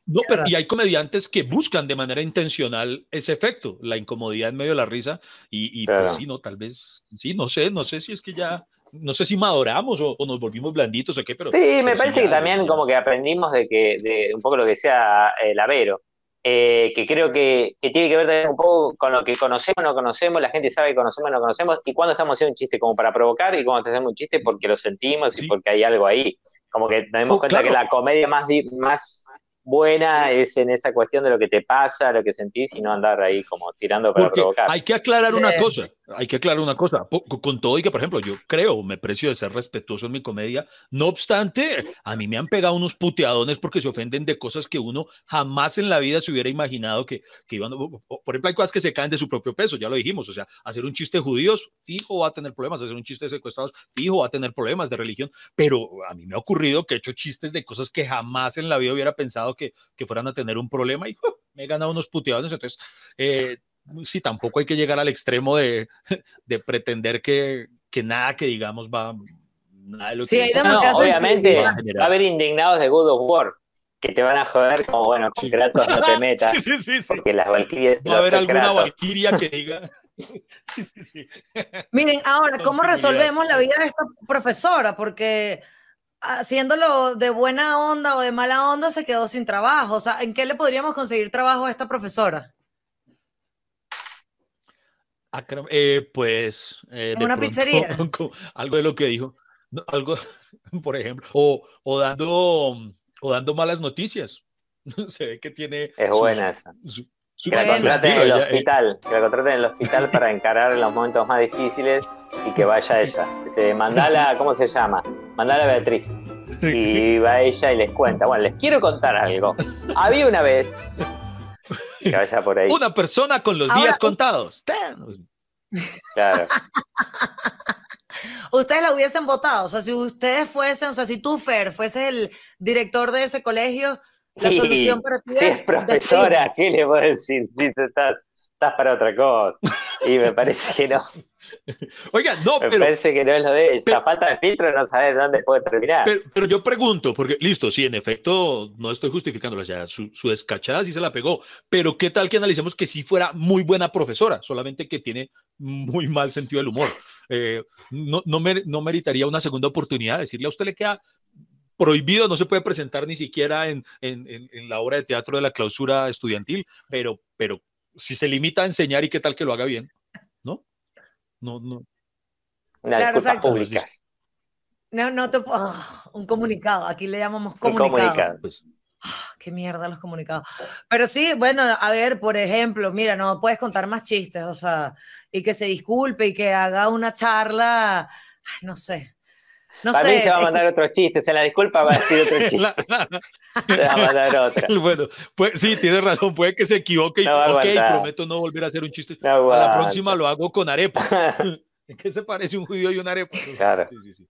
no, pero, y hay comediantes que buscan de manera intencional ese efecto, la incomodidad en medio de la risa, y, y claro. pues sí, no, tal vez, sí, no sé, no sé si es que ya, no sé si maduramos o, o nos volvimos blanditos o qué, pero... Sí, me parece sí, que también como que aprendimos de que, de un poco lo que decía el Avero, eh, que creo que, que, tiene que ver también un poco con lo que conocemos o no conocemos, la gente sabe que conocemos o no conocemos, y cuando estamos haciendo un chiste como para provocar, y cuando hacemos un chiste porque lo sentimos sí. y porque hay algo ahí. Como que nos damos oh, cuenta claro. que la comedia más, más buena es en esa cuestión de lo que te pasa, lo que sentís, y no andar ahí como tirando para porque provocar. Hay que aclarar sí. una cosa, hay que aclarar una cosa, con todo y que, por ejemplo, yo creo, me precio de ser respetuoso en mi comedia, no obstante, a mí me han pegado unos puteadones porque se ofenden de cosas que uno jamás en la vida se hubiera imaginado que, que iban, por ejemplo, hay cosas que se caen de su propio peso, ya lo dijimos, o sea, hacer un chiste de judíos, fijo va a tener problemas, hacer un chiste de secuestrados, fijo va a tener problemas de religión, pero a mí me ha ocurrido que he hecho chistes de cosas que jamás en la vida hubiera pensado que, que fueran a tener un problema y me he ganado unos puteadones, entonces... Eh, sí, tampoco hay que llegar al extremo de, *laughs* de pretender que, que, nada que digamos va. Nada de lo sí, que hay no, obviamente va a, haber indignados de Good of War que te van a joder como, bueno, con Kratos no te *laughs* metas. sí, sí, sí, porque las Valkyrias. Va a haber alguna Valkyria que diga. *laughs* Miren, ahora, ¿cómo resolvemos la vida de esta profesora? Porque haciéndolo de buena onda o de mala onda se quedó sin trabajo. O sea, ¿en qué le podríamos conseguir trabajo a esta profesora? Eh, pues. Eh, ¿En una pronto, pizzería? *laughs* Algo de lo que dijo. Algo, *laughs* por ejemplo. O, o, dando, o dando malas noticias. *laughs* Se ve que tiene. Es sus, buena esa. Su, su, que la contraten en el ella, hospital. Eh. Que la contraten en el hospital para encarar los momentos más difíciles y que vaya ella. Se mandala, ¿cómo se llama? Mandala Beatriz. Y va ella y les cuenta. Bueno, les quiero contar algo. Había una vez por ahí. Una persona con los Ahora, días contados. Claro. *laughs* ustedes la hubiesen votado, o sea, si ustedes fuesen, o sea, si tú, Fer, fueses el director de ese colegio, la sí, solución para ti si es, profesora, ¿qué le puedo decir? Si tú estás, estás para otra cosa. Y me parece que no. Oiga, no, me pero. Me parece que no es lo de. Pero, falta de filtro, no sabes dónde puede terminar. Pero, pero, yo pregunto, porque listo, sí, en efecto, no estoy justificándolo, o sea, su, su, descachada sí se la pegó, pero ¿qué tal que analicemos que sí fuera muy buena profesora, solamente que tiene muy mal sentido del humor? Eh, no, no, mer no meritaría una segunda oportunidad, decirle a usted le queda prohibido, no se puede presentar ni siquiera en, en, en, en la obra de teatro de la clausura estudiantil, pero, pero si se limita a enseñar y qué tal que lo haga bien. No, no. Una claro, exacto. públicas. No, no te oh, un comunicado, aquí le llamamos comunicado. comunicado. Pues. Oh, qué mierda los comunicados. Pero sí, bueno, a ver, por ejemplo, mira, no puedes contar más chistes, o sea, y que se disculpe y que haga una charla, no sé. No Para sé. mí se va a mandar otro chiste, se la disculpa, va a decir otro *laughs* chiste. La- Se va a mandar *laughs* otra. Bueno, pues sí, tienes razón, puede que se equivoque y No va a ok, aguantar. prometo no volver a hacer un chiste. No A la próxima lo hago con arepa. *laughs* ¿En qué se parece un judío y una arepa? Claro. Sí, sí, sí.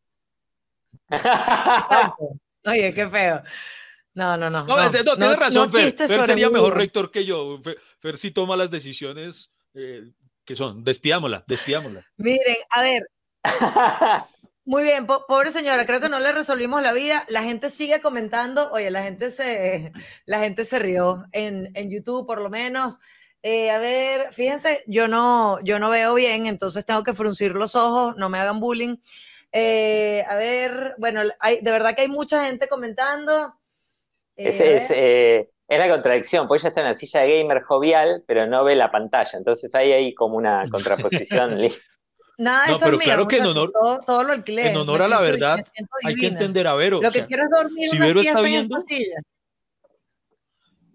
Oye, qué feo. No, no, no. No, no, no, tienes razón, no Fer. Fer sería mejor rector que yo. Fer, Fer sí toma las decisiones eh, que son. Despidámosla, despidámosla. Miren, a ver, muy bien, po- pobre señora, creo que no le resolvimos la vida. La gente sigue comentando. Oye, la gente se, *laughs* la gente se rió en, en YouTube, por lo menos. Eh, a ver, fíjense, yo no, yo no veo bien, entonces tengo que fruncir los ojos, no me hagan bullying. Eh, a ver, bueno, hay, de verdad que hay mucha gente comentando. Eh, Es, es, eh, es la contradicción, porque ella está en una silla de gamer jovial, pero no ve la pantalla. Entonces ahí hay como una *laughs* contraposición. Nada de No, esto pero es mío, claro que en honor- todo, todo lo alquilé. en honor a la verdad, Hay que entender a Vero. Lo o que sea, quiero es dormir si una Vero está en viendo- esta silla.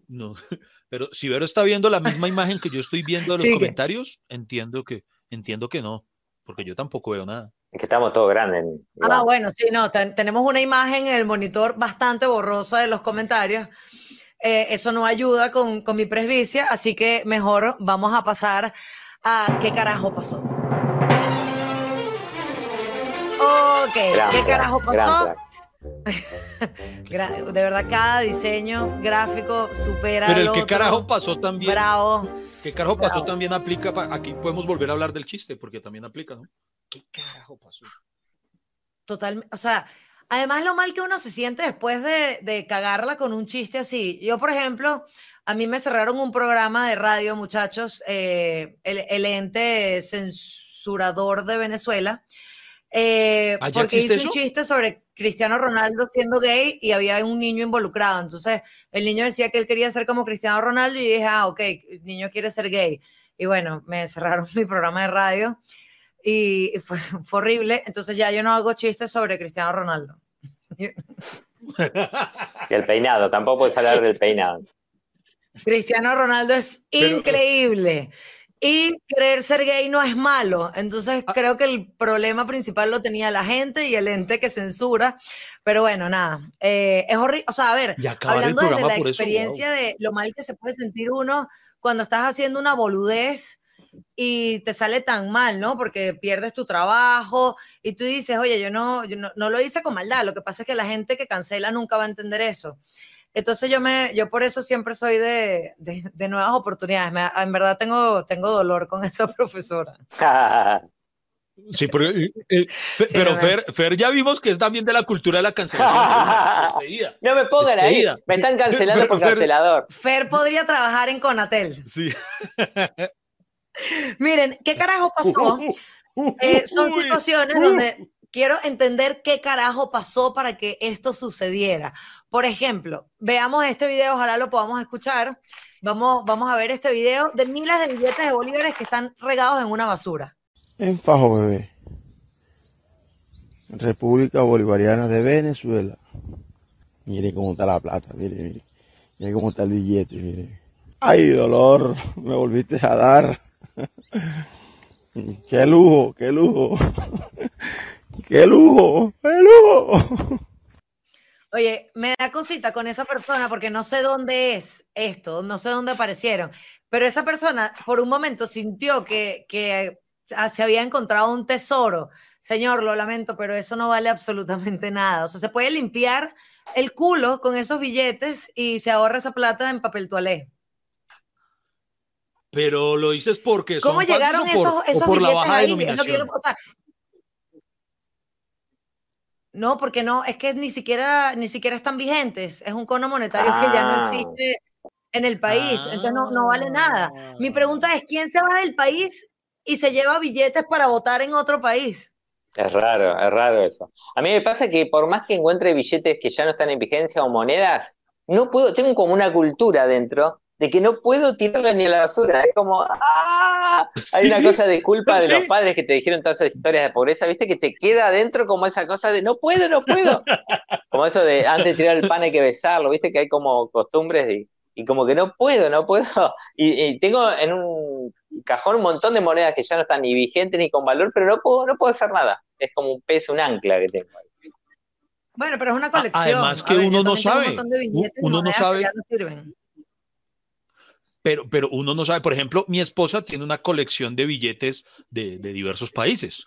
no, *laughs* pero si Vero está viendo la misma imagen que yo estoy viendo en los Sigue. comentarios, entiendo que, entiendo que no, porque yo tampoco veo nada. Es que estamos todos grandes. Ah, bueno, sí, no, ten- tenemos una imagen en el monitor bastante borrosa de los comentarios. Eh, eso no ayuda con, con mi presbicia, así que mejor vamos a pasar a qué carajo pasó. Ok, Gran ¿qué carajo pasó? *laughs* De verdad, cada diseño gráfico supera Pero al el que carajo pasó también, Bravo. ¿qué carajo pasó bravo. también aplica, pa- aquí podemos volver a hablar del chiste, porque también aplica, ¿no? ¿Qué carajo pasó? Total, o sea, además lo mal que uno se siente después de, de cagarla con un chiste así. Yo, por ejemplo, a mí me cerraron un programa de radio, muchachos, eh, el, el ente censurador de Venezuela, eh, ¿Ah, porque existe hice un eso? chiste sobre Cristiano Ronaldo siendo gay y había un niño involucrado. Entonces, el niño decía que él quería ser como Cristiano Ronaldo y dije, ah, ok, el niño quiere ser gay. Y bueno, me cerraron *laughs* mi programa de radio y fue, fue horrible. Entonces ya yo no hago chistes sobre Cristiano Ronaldo. Y el peinado, tampoco puedes hablar del peinado. Cristiano Ronaldo es Pero, eh, increíble. Y querer ser gay no es malo. Entonces Ah. creo que el problema principal lo tenía la gente y el ente que censura. Pero bueno, nada. eh, es horrible. O sea, a ver, hablando desde la por eso, experiencia de lo mal que se puede sentir uno cuando estás haciendo una boludez y te sale tan mal, ¿no? Porque pierdes tu trabajo y tú dices, oye, yo no, yo no, no lo hice con maldad, lo que pasa es que la gente que cancela nunca va a entender eso. Entonces yo me, yo por eso siempre soy de, de, de nuevas oportunidades. Me- en verdad tengo, tengo dolor con *laughs* esa profesora. Sí, pero, eh, eh, Sí, pero no, Fer, Fer ya vimos que es también de la cultura de la cancelación. *laughs* despedida. No me pongan ahí, Despedida. me están cancelando por Pero- pero- cancelador. Fer podría trabajar en Conatel. Sí. Miren, ¿qué carajo pasó? *laughs* Eh, son Uy, situaciones uh. donde quiero entender qué carajo pasó para que esto sucediera. Por ejemplo, veamos este video, ojalá lo podamos escuchar. Vamos, vamos a ver este video de miles de billetes de bolívares que están regados en una basura. En Fajo Bebé, República Bolivariana de Venezuela. Mire cómo está la plata, mire, mire. Mire cómo está el billete, mire. Ay, dolor, *laughs* me volviste a dar. *laughs* Qué lujo, qué lujo. *laughs* Qué lujo, qué lujo. Oye, me da cosita con esa persona porque no sé dónde es esto, no sé dónde aparecieron, pero esa persona por un momento sintió que, que ah, se había encontrado un tesoro. Señor, lo lamento, pero eso no vale absolutamente nada. O sea, se puede limpiar el culo con esos billetes y se ahorra esa plata en papel toalé. Pero lo dices porque son ¿Cómo llegaron por, esos, por la billetes baja ahí? Es lo que yo denominación. no- o sea, no, porque no, es que ni siquiera, ni siquiera están vigentes. Es un cono monetario que ya no Ah. existe en el país. Entonces no, no vale nada. Mi Ah. pregunta es, ¿quién se va del país y se lleva billetes para votar en otro país? Es raro, es raro eso. A mí me pasa que por más que encuentre billetes que ya no están en vigencia o monedas, no puedo, tengo como una cultura dentro de que no puedo tirarla ni a la basura. Es como, ¡ah! Hay Sí, una sí. cosa de culpa de Sí. los padres que te dijeron todas esas historias de pobreza, ¿viste? Que te queda adentro como esa cosa de no puedo, no puedo. *laughs* Como eso de antes de tirar el pan hay que besarlo, ¿viste? Que hay como costumbres y, y como que no puedo, no puedo. *laughs* Y, y tengo en un cajón un montón de monedas que ya no están ni vigentes ni con valor, pero no puedo, no puedo hacer nada. Es como un peso, un ancla que tengo. ahí. Bueno, pero es una colección. Además que ver, uno no sabe. de Uno no sabe. ya no sirven. Pero, pero uno no sabe, por ejemplo, mi esposa tiene una colección de billetes de, de diversos países.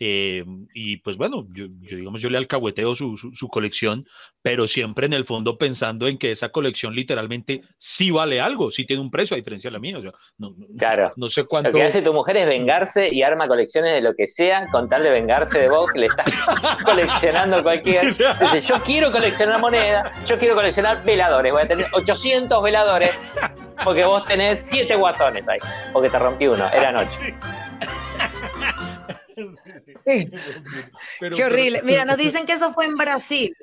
Eh, y pues bueno, yo, yo, digamos, yo le alcahueteo su, su, su colección, pero siempre en el fondo pensando en que esa colección literalmente sí vale algo, sí tiene un precio a diferencia de la mía. O sea, no, Claro. no sé cuánto. Lo que hace tu mujer es vengarse y arma colecciones de lo que sea con tal de vengarse de vos que le estás *laughs* coleccionando cualquier. *laughs* Dice, yo quiero coleccionar moneda, yo quiero coleccionar veladores, voy a tener 800 veladores porque vos tenés 7 guasones ahí, porque te rompí uno, eran 8. *laughs* Sí. Pero- Qué horrible. pero- Mira, nos dicen que eso fue en Brasil.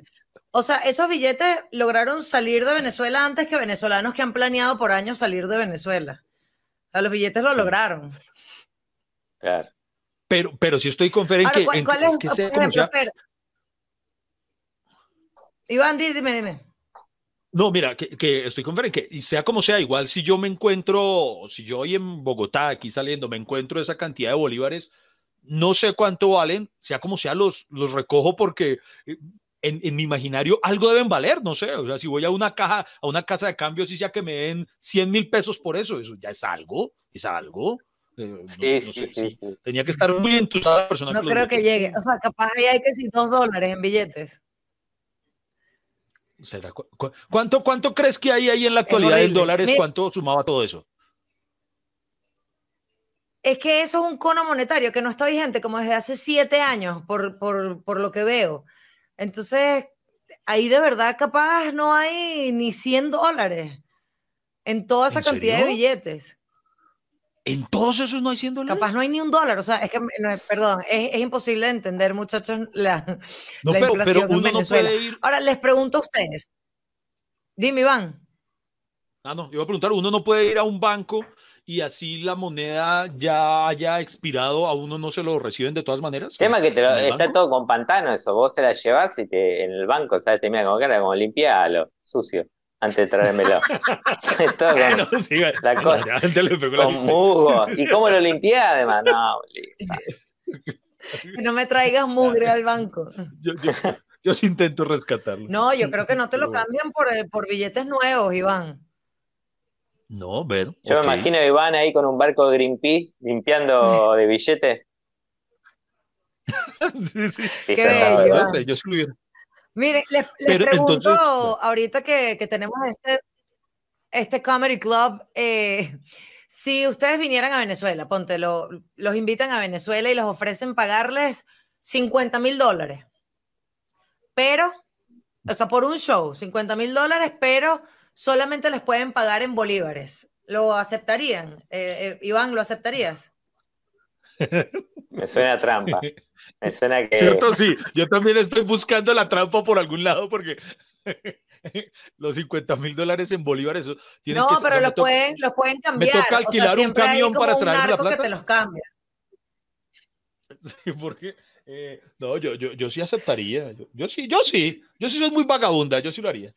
O sea, esos billetes lograron salir de Venezuela antes que venezolanos que han planeado por años salir de Venezuela. O sea, los billetes lo lograron. Claro. Pero, pero si estoy con Fer en Ahora, que, ¿cuál, en cuál que- es, es que sea ejemplo? Iván, di- dime, dime. No, mira, que, que estoy con que y sea como sea, igual si yo me encuentro, si yo hoy en Bogotá, aquí saliendo, me encuentro esa cantidad de bolívares, no sé cuánto valen, sea como sea, los, los recojo porque eh, en, en mi imaginario algo deben valer, no sé, o sea, si voy a una caja, a una casa de cambio, si sea que me den 100 mil pesos por eso, eso ya es algo, es algo. eh, no- Sí, no sí, sé, sí, sí. sí. Tenía que estar muy entusiasmada la persona No que creo que llegue. O sea, capaz ahí hay que decir dos dólares en billetes. ¿Será cu- cu- ¿Cuánto, ¿Cuánto crees que hay ahí en la actualidad en dólares? ¿Cuánto sumaba todo eso? Es que eso es un cono monetario que no está vigente como desde hace siete años, por, por, por lo que veo. Entonces, ahí de verdad capaz no hay ni 100 dólares en toda esa ¿En cantidad de billetes. ¿En todos esos no hay 100 dólares? Capaz no hay ni un dólar. O sea, es que, no, perdón, es, es imposible de entender, muchachos, la, *laughs* No, la pero, inflación pero en uno no Venezuela. puede ir. Ahora, les pregunto a ustedes. Dime, Iván. Ah, no, iba a preguntar, uno no puede ir a un banco y así la moneda ya haya expirado, a uno no se lo reciben de todas maneras. Tema que te lo- ¿En el está banco? todo con pantano eso, vos se la llevas y te, en el banco, ¿sabes? Te mira como cara, como limpialo, sucio, antes de traérmelo. Es *laughs* *laughs* todo con, sí, la cosa- con musgo. ¿Y cómo lo limpiás además? No, boludo. Que no me traigas mugre al banco. Yo, yo- yo sí intento rescatarlo. No, yo creo que no te lo Pero cambian por, eh, por billetes nuevos, Iván. No, ver. Yo me imagino a Iván ahí con un barco de Greenpeace limpiando *laughs* de billetes. sí, sí. Sí, Qué bello. Yo sí lo hubiera. Miren, les, les Pero pregunto entonces- ahorita que, que tenemos este, este Comedy Club, eh, si ustedes vinieran a Venezuela, ponte, lo- los invitan a Venezuela y los ofrecen pagarles 50 mil dólares, pero, o sea, por un show, 50 mil dólares, pero solamente les pueden pagar en bolívares. ¿Lo aceptarían? Eh, eh, Iván, ¿lo aceptarías? Me suena a trampa. *laughs* Me suena que. ¿Cierto? Sí, yo también estoy buscando la trampa por algún lado porque *laughs* los 50 mil dólares en bolívares eso tienen No, que ser- pero me los toca- pueden, los pueden cambiar. toca o sea, alquilar un siempre hay camión como para un traerme la narco que plata. te los cambia. *laughs* Sí, porque eh, no, yo, yo, yo sí aceptaría. Yo, yo sí, yo sí, yo sí soy muy vagabunda, yo sí lo haría.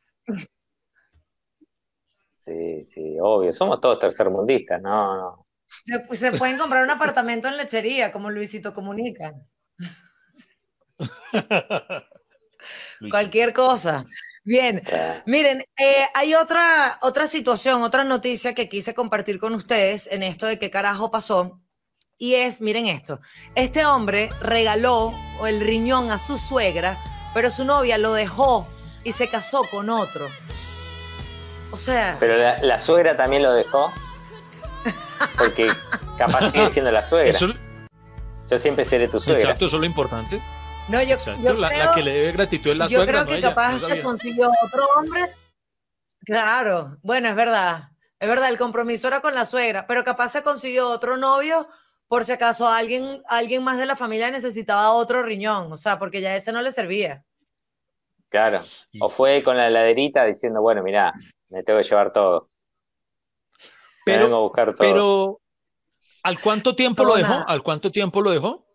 Sí, sí, obvio. Somos todos tercermundistas, no, no. Se, se pueden comprar un apartamento en lechería, como Luisito Comunica. *laughs* Luis, Cualquier cosa. Bien, Ya. miren, eh, hay otra, otra situación, otra noticia que quise compartir con ustedes en esto de qué carajo pasó. Y es, miren esto, este hombre regaló el riñón a su suegra, pero su novia lo dejó y se casó con otro. O sea, Pero la, la suegra también lo dejó. Porque capaz sigue siendo la suegra. Eso, Yo siempre seré tu suegra. exacto, eso es lo importante. no, yo, Exacto, yo la, la creo- que le debe gratitud es la yo suegra, creo no que ella, capaz no se consiguió otro hombre. Claro, bueno, es verdad. Es verdad, el compromiso era con la suegra, pero capaz se consiguió otro novio por si acaso alguien, alguien más de la familia necesitaba otro riñón, o sea, porque ya ese no le servía. Claro. O fue con la heladerita diciendo, bueno, mirá, me tengo que llevar todo. Pero- vengo a buscar todo. Pero, ¿al cuánto tiempo lo dejó? nada. ¿Al cuánto tiempo lo dejó?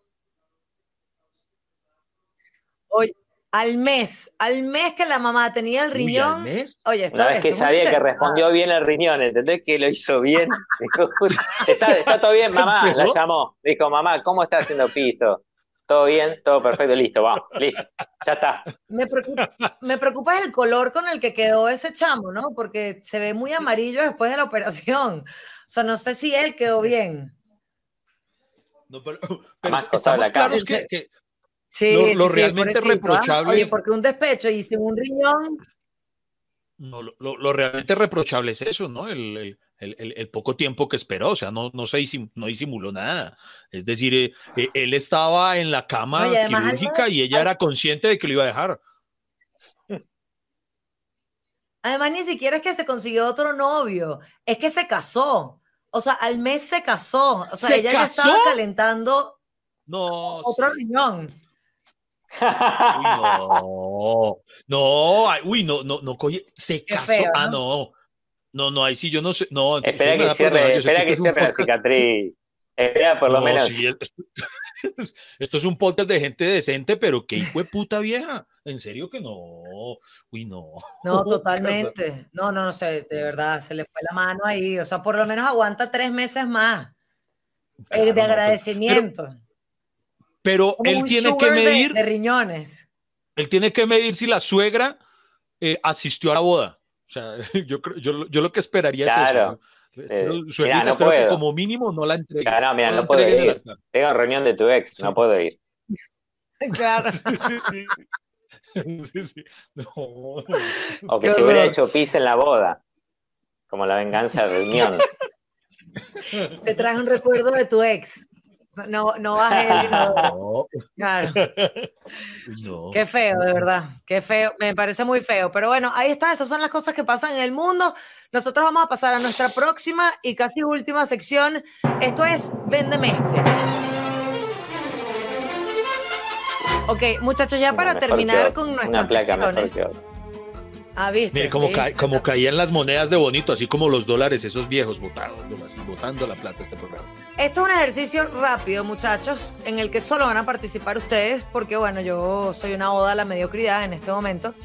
Oye, al mes, al mes que la mamá tenía el Uy, al riñón. mes. Oye, esto, Una vez que esto sabía que respondió bien el riñón, ¿entendés? Que lo hizo bien. *laughs* Dijo, "Justo, está, está todo bien, mamá, la llamó. Dijo, mamá, ¿cómo está haciendo piso? Todo bien, todo perfecto, listo, vamos, listo, ya está. Me preocupa, me preocupa el color con el que quedó ese chamo, ¿no? Porque se ve muy amarillo después de la operación. O sea, no sé si él quedó bien. No, pero, Además, pero costaba estamos la claros que, que Sí, Lo- sí, lo sí, realmente ¿ah? reprochable- Oye, porque un despecho y sin un riñón. No, lo, realmente reprochable es eso, ¿no? El, el- el- el- el poco tiempo que esperó, o sea, no, no, se disim- no disimuló nada. Es decir, eh, eh, él estaba en la cama No, y además, quirúrgica Álvarez, y ella era consciente de que lo iba a dejar. Además, ni siquiera es que se consiguió otro novio, es que se casó. O sea, al mes se casó. O sea, ¿Se ella ya estaba calentando No, otro sí. riñón. Uy, no, no, ay, uy, no, no, no, coye, se Qué casó. feo, Ah, ¿no? no, no, ahí sí yo no sé, no. espera que cierre, espera que cierre la cicatriz. Espera por lo No, menos. sí, esto, esto es un podcast de gente decente, pero qué hijo de puta vieja. En serio que no. Uy, no. No, *laughs* totalmente. No, no, no sé, de verdad, se le fue la mano ahí. O sea, por lo menos aguanta tres meses más eh, Claro, de pero- agradecimiento. Pero él tiene que de- medir, de riñones. Él tiene que medir si la suegra eh, asistió a la boda. O sea, *laughs* yo yo, yo lo que esperaría Claro. es eso. ¿no? Eh, suegrita, mirá, no espero que como mínimo no la entregue. Ah, no, mira, la no puedo ir. Tengo reunión de tu ex, no puedo ir. *laughs* Claro. *laughs* Sí, sí. Sí, sí. No. O que Qué se hubiera hecho pis en la boda. Como la venganza de reunión. Te traje un recuerdo de tu ex. No, no bajé el inodoro. No. Claro. No. Qué feo, de verdad. Qué feo. Me parece muy feo. Pero bueno, ahí está. Esas son las cosas que pasan en el mundo. Nosotros vamos a pasar a nuestra próxima y casi última sección. Esto es Véndeme este. Ok, muchachos, ya para terminar con nuestras otra. Ah, viste. Mire cómo, Sí. ca- como caían las monedas de bonito, así como los dólares, esos viejos botados, así botando la plata este programa. Esto es un ejercicio rápido, muchachos, en el que solo van a participar ustedes, porque bueno, yo soy una oda a la mediocridad en este momento.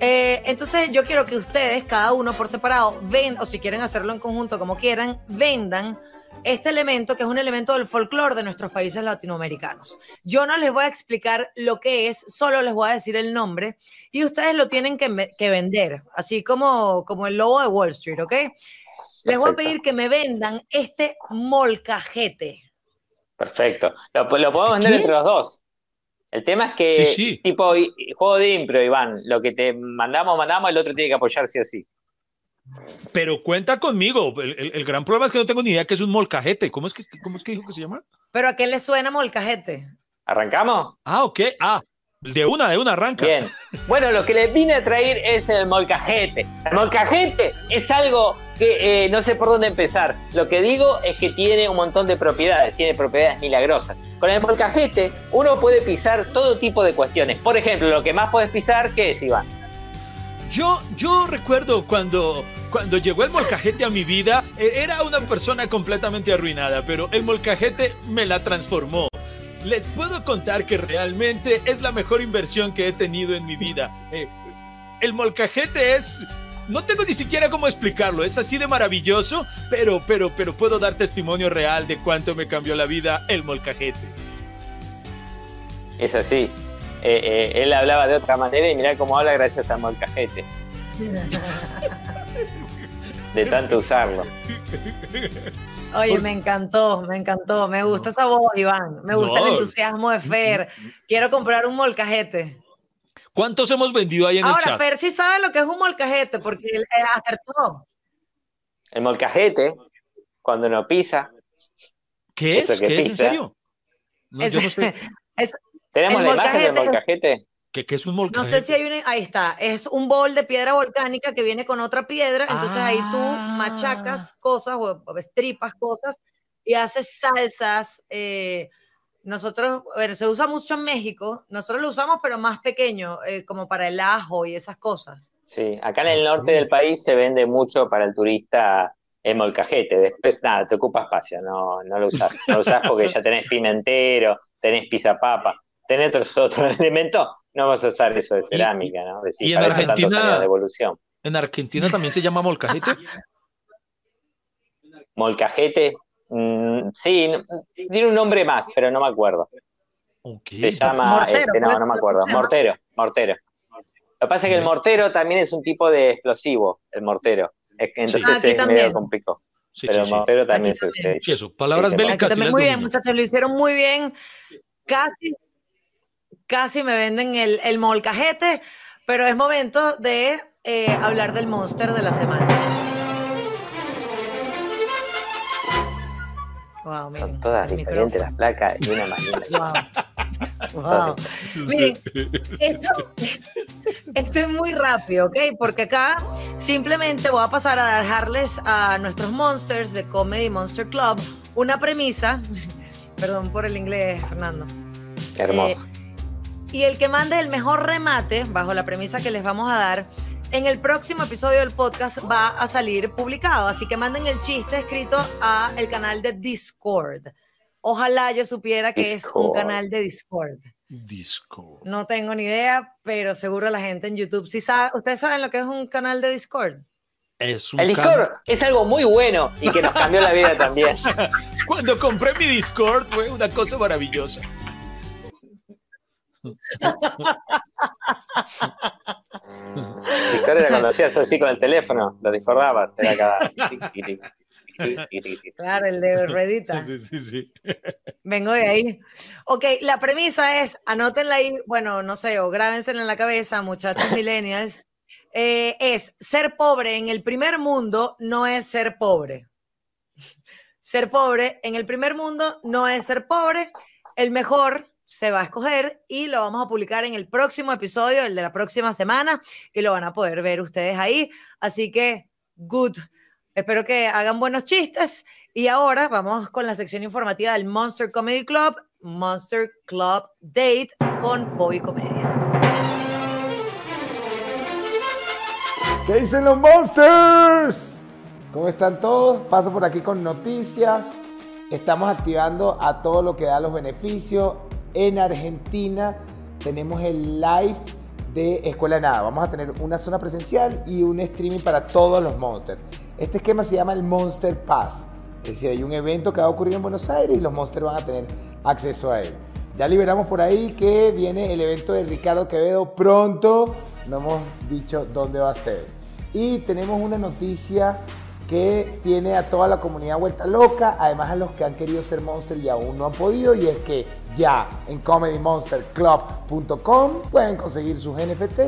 Eh, entonces yo quiero que ustedes, cada uno por separado, ven, o si quieren hacerlo en conjunto, como quieran, vendan este elemento, que es un elemento del folclore de nuestros países latinoamericanos. Yo no les voy a explicar lo que es, solo les voy a decir el nombre, y ustedes lo tienen que, que vender, así como, como el logo de Wall Street, ¿ok? Les voy a pedir que me vendan este molcajete. Perfecto. Lo, lo podemos ¿Este vender qué? entre los dos. El tema es que, Sí, sí. tipo juego de impro, Iván, lo que te mandamos, mandamos, el otro tiene que apoyar sí o sí. Pero cuenta conmigo, el, el- el gran problema es que no tengo ni idea que es un molcajete. ¿Cómo es que, cómo es que dijo que se llama? ¿Pero a qué le suena molcajete? ¿Arrancamos? Ah, ok. Ah, de una, de una arranca. Bien. Bueno, lo que les vine a traer es el molcajete. El molcajete es algo eh, no sé por dónde empezar. Lo que digo es que tiene un montón de propiedades, tiene propiedades milagrosas. Con el molcajete uno puede pisar todo tipo de cuestiones. Por ejemplo, lo que más puedes pisar, ¿qué es, Iván? Yo, yo recuerdo cuando, cuando llegó el molcajete a mi vida, eh, era una persona completamente arruinada, pero el molcajete me la transformó. Les puedo contar que realmente es la mejor inversión que he tenido en mi vida. Eh, el molcajete es... No tengo ni siquiera cómo explicarlo, es así de maravilloso, pero, pero, pero puedo dar testimonio real de cuánto me cambió la vida el molcajete. Es así. Eh, eh, él hablaba de otra manera y mirá cómo habla gracias al molcajete. *laughs* De tanto usarlo. Oye, me encantó, me encantó. Me gusta esa voz, Iván. Me gusta el entusiasmo de Fer. Quiero comprar un molcajete. ¿Cuántos hemos vendido ahí en el Ahora, chat? Fer sí sabe lo que es un molcajete, porque él eh, acertó. El molcajete, cuando uno pisa, ¿Qué es? ¿Qué es? ¿En serio? No, yo no *laughs* Es- sé. ¿tenemos El la imagen del molcajete-? ¿Qué, qué es un No molcajete? sé si hay una. Ahí está. Es un bol de piedra volcánica que viene con otra piedra. Entonces ahí tú Ah. machacas cosas o, o estripas cosas y haces salsas. eh, nosotros, bueno, se usa mucho en México. Nosotros lo usamos, pero más pequeño, eh, como para el ajo y esas cosas. Sí, acá en el norte del país se vende mucho para el turista el molcajete. Después, nada, te ocupa espacio, no, no lo usás. No lo usás porque ya tenés pimentero, tenés papa, tenés otros, otros *laughs* elementos. No vas a usar eso de cerámica, ¿no? Decís, y en Argentina- de evolución. ¿En Argentina también se llama molcajete? *laughs* Molcajete, mm, sí, tiene un nombre más, pero no me acuerdo. Se llama, este, no, no me acuerdo, mortero, mortero. Lo que pasa es que el mortero también es un tipo de explosivo, el mortero. Entonces ah, es medio complicado. pero el mortero también se usa. Sí, eso. Palabras bélicas. muy bien, muchachos, lo hicieron muy bien. Casi, casi me venden el, el molcajete, pero es momento de eh, hablar del monster de la semana. Son todas diferentes las placas y una más Wow. Miren, esto, esto, es muy rápido, ¿ok? Porque acá simplemente voy a pasar a dejarles a nuestros monsters de Comedy Monster Club una premisa. *laughs* Perdón por el inglés, Fernando. hermoso. Eh, y el que mande el mejor remate, bajo la premisa que les vamos a dar, en el próximo episodio del podcast va a salir publicado, así que manden el chiste escrito a el canal de Discord. Ojalá yo supiera que es un canal de Discord. Discord. No tengo ni idea, pero seguro la gente en YouTube sí sabe. ¿Ustedes saben lo que es un canal de Discord? Es el Discord es algo muy bueno y que nos cambió la vida también. *laughs* Cuando compré mi Discord fue una cosa maravillosa. *laughs* Discord era cuando hacías así con el teléfono, lo discordabas, era cada... *laughs* Claro, el de ruedita. Sí, sí, sí. Vengo de ahí. Ok, la premisa es, anótenla ahí, bueno, no sé, o grábense en la cabeza, muchachos *laughs* millennials, eh, es ser pobre en el primer mundo no es ser pobre. Ser pobre en el primer mundo no es ser pobre. El mejor se va a escoger y lo vamos a publicar en el próximo episodio, el de la próxima semana, y lo van a poder ver ustedes ahí. Así que, good. Espero que hagan buenos chistes. Y ahora vamos con la sección informativa del Monster Comedy Club, Monster Club Date con Bobby Comedia. ¿Qué dicen los Monsters? ¿Cómo están todos? Paso por aquí con noticias. Estamos activando a todo lo que da los beneficios en Argentina tenemos el live de Escuela Nada. Vamos a tener una zona presencial y un streaming para todos los monsters. Este esquema se llama el Monster Pass. Es decir, hay un evento que va a ocurrir en Buenos Aires y los monsters van a tener acceso a él. Ya liberamos por ahí que viene el evento de Ricardo Quevedo pronto. No hemos dicho dónde va a ser. Y tenemos una noticia que tiene a toda la comunidad vuelta loca, además a los que han querido ser Monster y aún no han podido, y es que ya en comedymonsterclub.com pueden conseguir sus NFT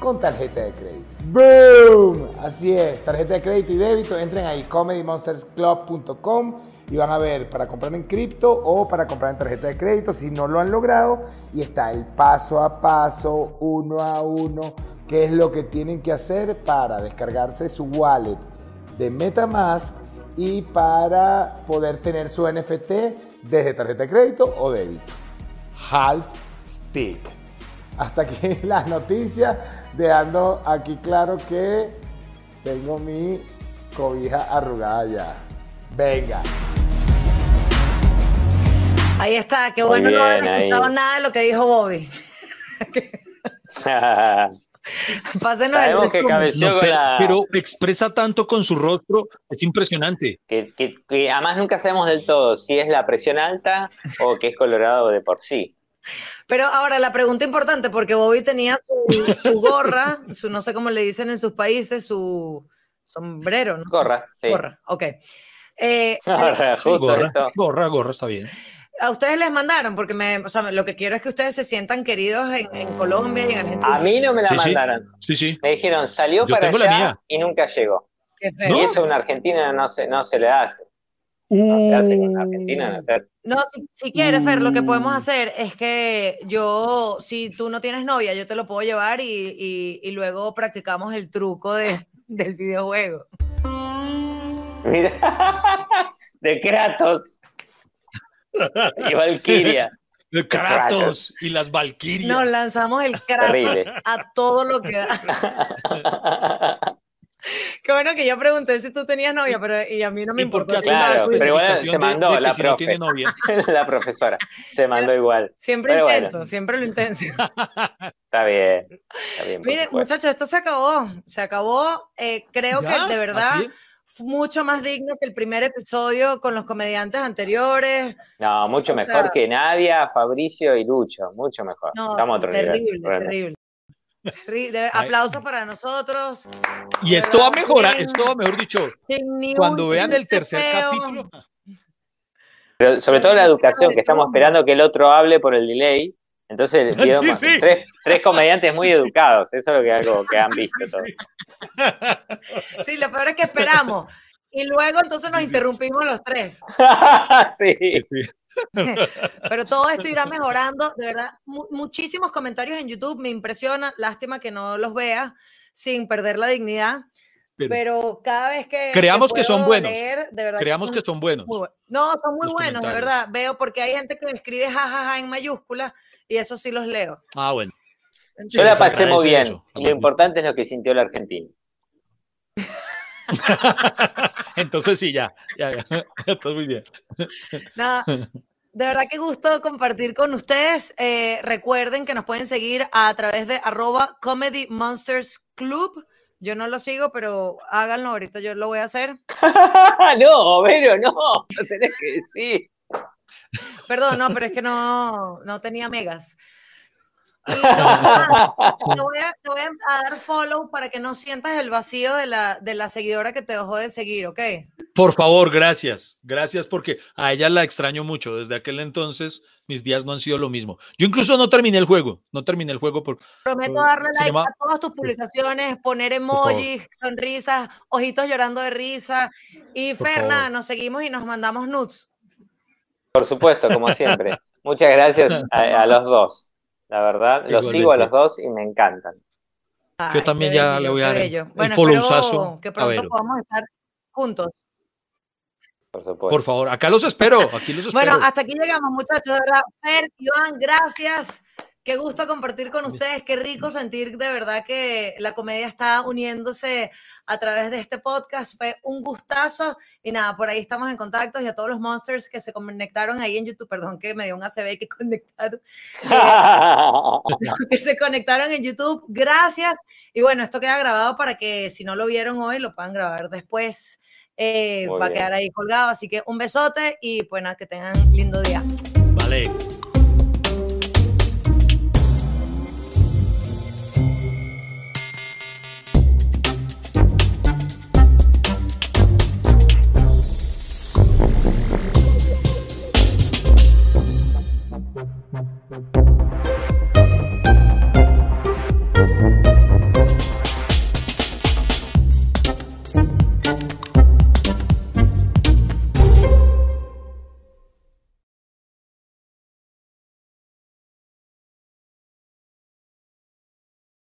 con tarjeta de crédito. ¡Boom! Así es, tarjeta de crédito y débito, entren ahí comedymonstersclub.com y van a ver para comprar en cripto o para comprar en tarjeta de crédito si no lo han logrado y está el paso a paso, uno a uno, qué es lo que tienen que hacer para descargarse su wallet de MetaMask y para poder tener su NFT desde tarjeta de crédito o débito. Half Stick. Hasta aquí *laughs* las noticias, dejando aquí claro que tengo mi cobija arrugada ya. Venga. Ahí está, qué bueno no haber escuchado nada de lo que dijo Bobby. *laughs* *laughs* *laughs* Pásenos Sabemos que pero, expresa tanto con su rostro, es impresionante. Que, además nunca sabemos del todo si es la presión alta o que es colorado de por sí. Pero ahora la pregunta importante, porque Bobby tenía su, *laughs* gorra, su, no sé cómo le dicen en sus países, su sombrero, ¿no? Gorra, sí. Gorra, ok. Eh, *laughs* gorra, gorra, está bien a ustedes les mandaron, porque me, o sea, lo que quiero es que ustedes se sientan queridos en, Colombia y en Argentina. A mí no me la mandaron. Sí, sí. Me dijeron, salió para allá y nunca llegó. Y eso en Argentina no se, no se le hace. No se hace con Argentina. No, si, quieres, Fer, lo que podemos hacer es que yo, si tú no tienes novia, yo te lo puedo llevar y, y, luego practicamos el truco de, del videojuego. Mira, *laughs* de Kratos. Y Valkyria. *laughs* Kratos y las Valkyrias. Nos lanzamos el Kratos a todo lo que da. *laughs* Qué bueno que yo pregunté si tú tenías novia, pero y a mí no me importó. Claro, pero igual se mandó la profe. *laughs* la profesora. Se mandó igual. Siempre intento, siempre lo intento. Está bien. Está bien Miren, muchachos, esto se acabó. Se acabó. Eh, creo que de verdad mucho más digno que el primer episodio con los comediantes anteriores. No, mucho O mejor sea- que Nadia, Fabricio y Lucho, mucho mejor. No, Estamos a otro terrible, nivel. terrible. Terri- de- Ay. Aplausos para nosotros. Y esto va a mejorar, Bien. esto va, mejor dicho, cuando vean el tercer feo. capítulo. Pero sobre todo la educación, que estamos esperando que el otro hable por el delay. Entonces, *laughs* Sí, vieron sí. Tres, tres comediantes muy educados. Eso es lo que, algo que han visto. *laughs* Sí, lo peor es que esperamos. Y luego entonces nos Sí, sí. interrumpimos los tres. *laughs* sí. Sí. Pero todo esto irá mejorando. De verdad, mu- muchísimos comentarios en YouTube me impresiona. Lástima que no los vea sin perder la dignidad. Pero Pero cada vez que. Creamos que son buenos. leer, de verdad creamos son que son buenos. muy No, son muy buenos, de verdad. Veo porque hay gente que escribe jajaja en mayúsculas y eso sí los leo. Ah, bueno. Yo la pasé muy bien. eso. Lo importante es lo que sintió el argentino. *laughs* Entonces sí, ya, ya, ya. *laughs* Estás muy bien. Nada, de verdad que gusto compartir con ustedes. Eh, recuerden que nos pueden seguir a través de arroba Comedy Monsters Club. Yo no lo sigo, pero háganlo, ahorita yo lo voy a hacer. *laughs* no, Vero, no. No *laughs* tenés que decir. Perdón, no, pero es que no, no tenía megas. Y *laughs* te, voy a, te voy a dar follow para que no sientas el vacío de la, de la seguidora que te dejó de seguir, ¿ok? Por favor, gracias. Gracias porque a ella la extraño mucho. Desde aquel entonces mis días no han sido lo mismo. Yo incluso no terminé el juego. No terminé el juego por... Prometo Por- darle like llama- a todas tus publicaciones, poner emojis, sonrisas, ojitos llorando de risa. Y Por Ferna, favor. nos seguimos y nos mandamos nudes. Por supuesto, como siempre. Muchas gracias a, a los dos. La verdad, los sigo a los dos y me encantan. Ay, Yo también ya bello, le voy a dar el- Bueno, que a pronto podamos estar juntos. Por supuesto. Por favor, acá los espero. Aquí los espero. Bueno, hasta aquí llegamos, muchachos. De verdad, Fer, Iván, gracias. Qué gusto compartir con ustedes. Qué rico sentir de verdad que la comedia está uniéndose a través de este podcast. Fue un gustazo. Y nada, por ahí estamos en contacto. Y a todos los monsters que se conectaron ahí en YouTube, perdón que me dio un ACB que *laughs* conectaron. *laughs* que se conectaron en YouTube. Gracias. Y bueno, esto queda grabado para que si no lo vieron hoy, lo puedan grabar después. Eh, va a bien. quedar ahí colgado. Así que un besote y pues nada, que tengan lindo día. Vale.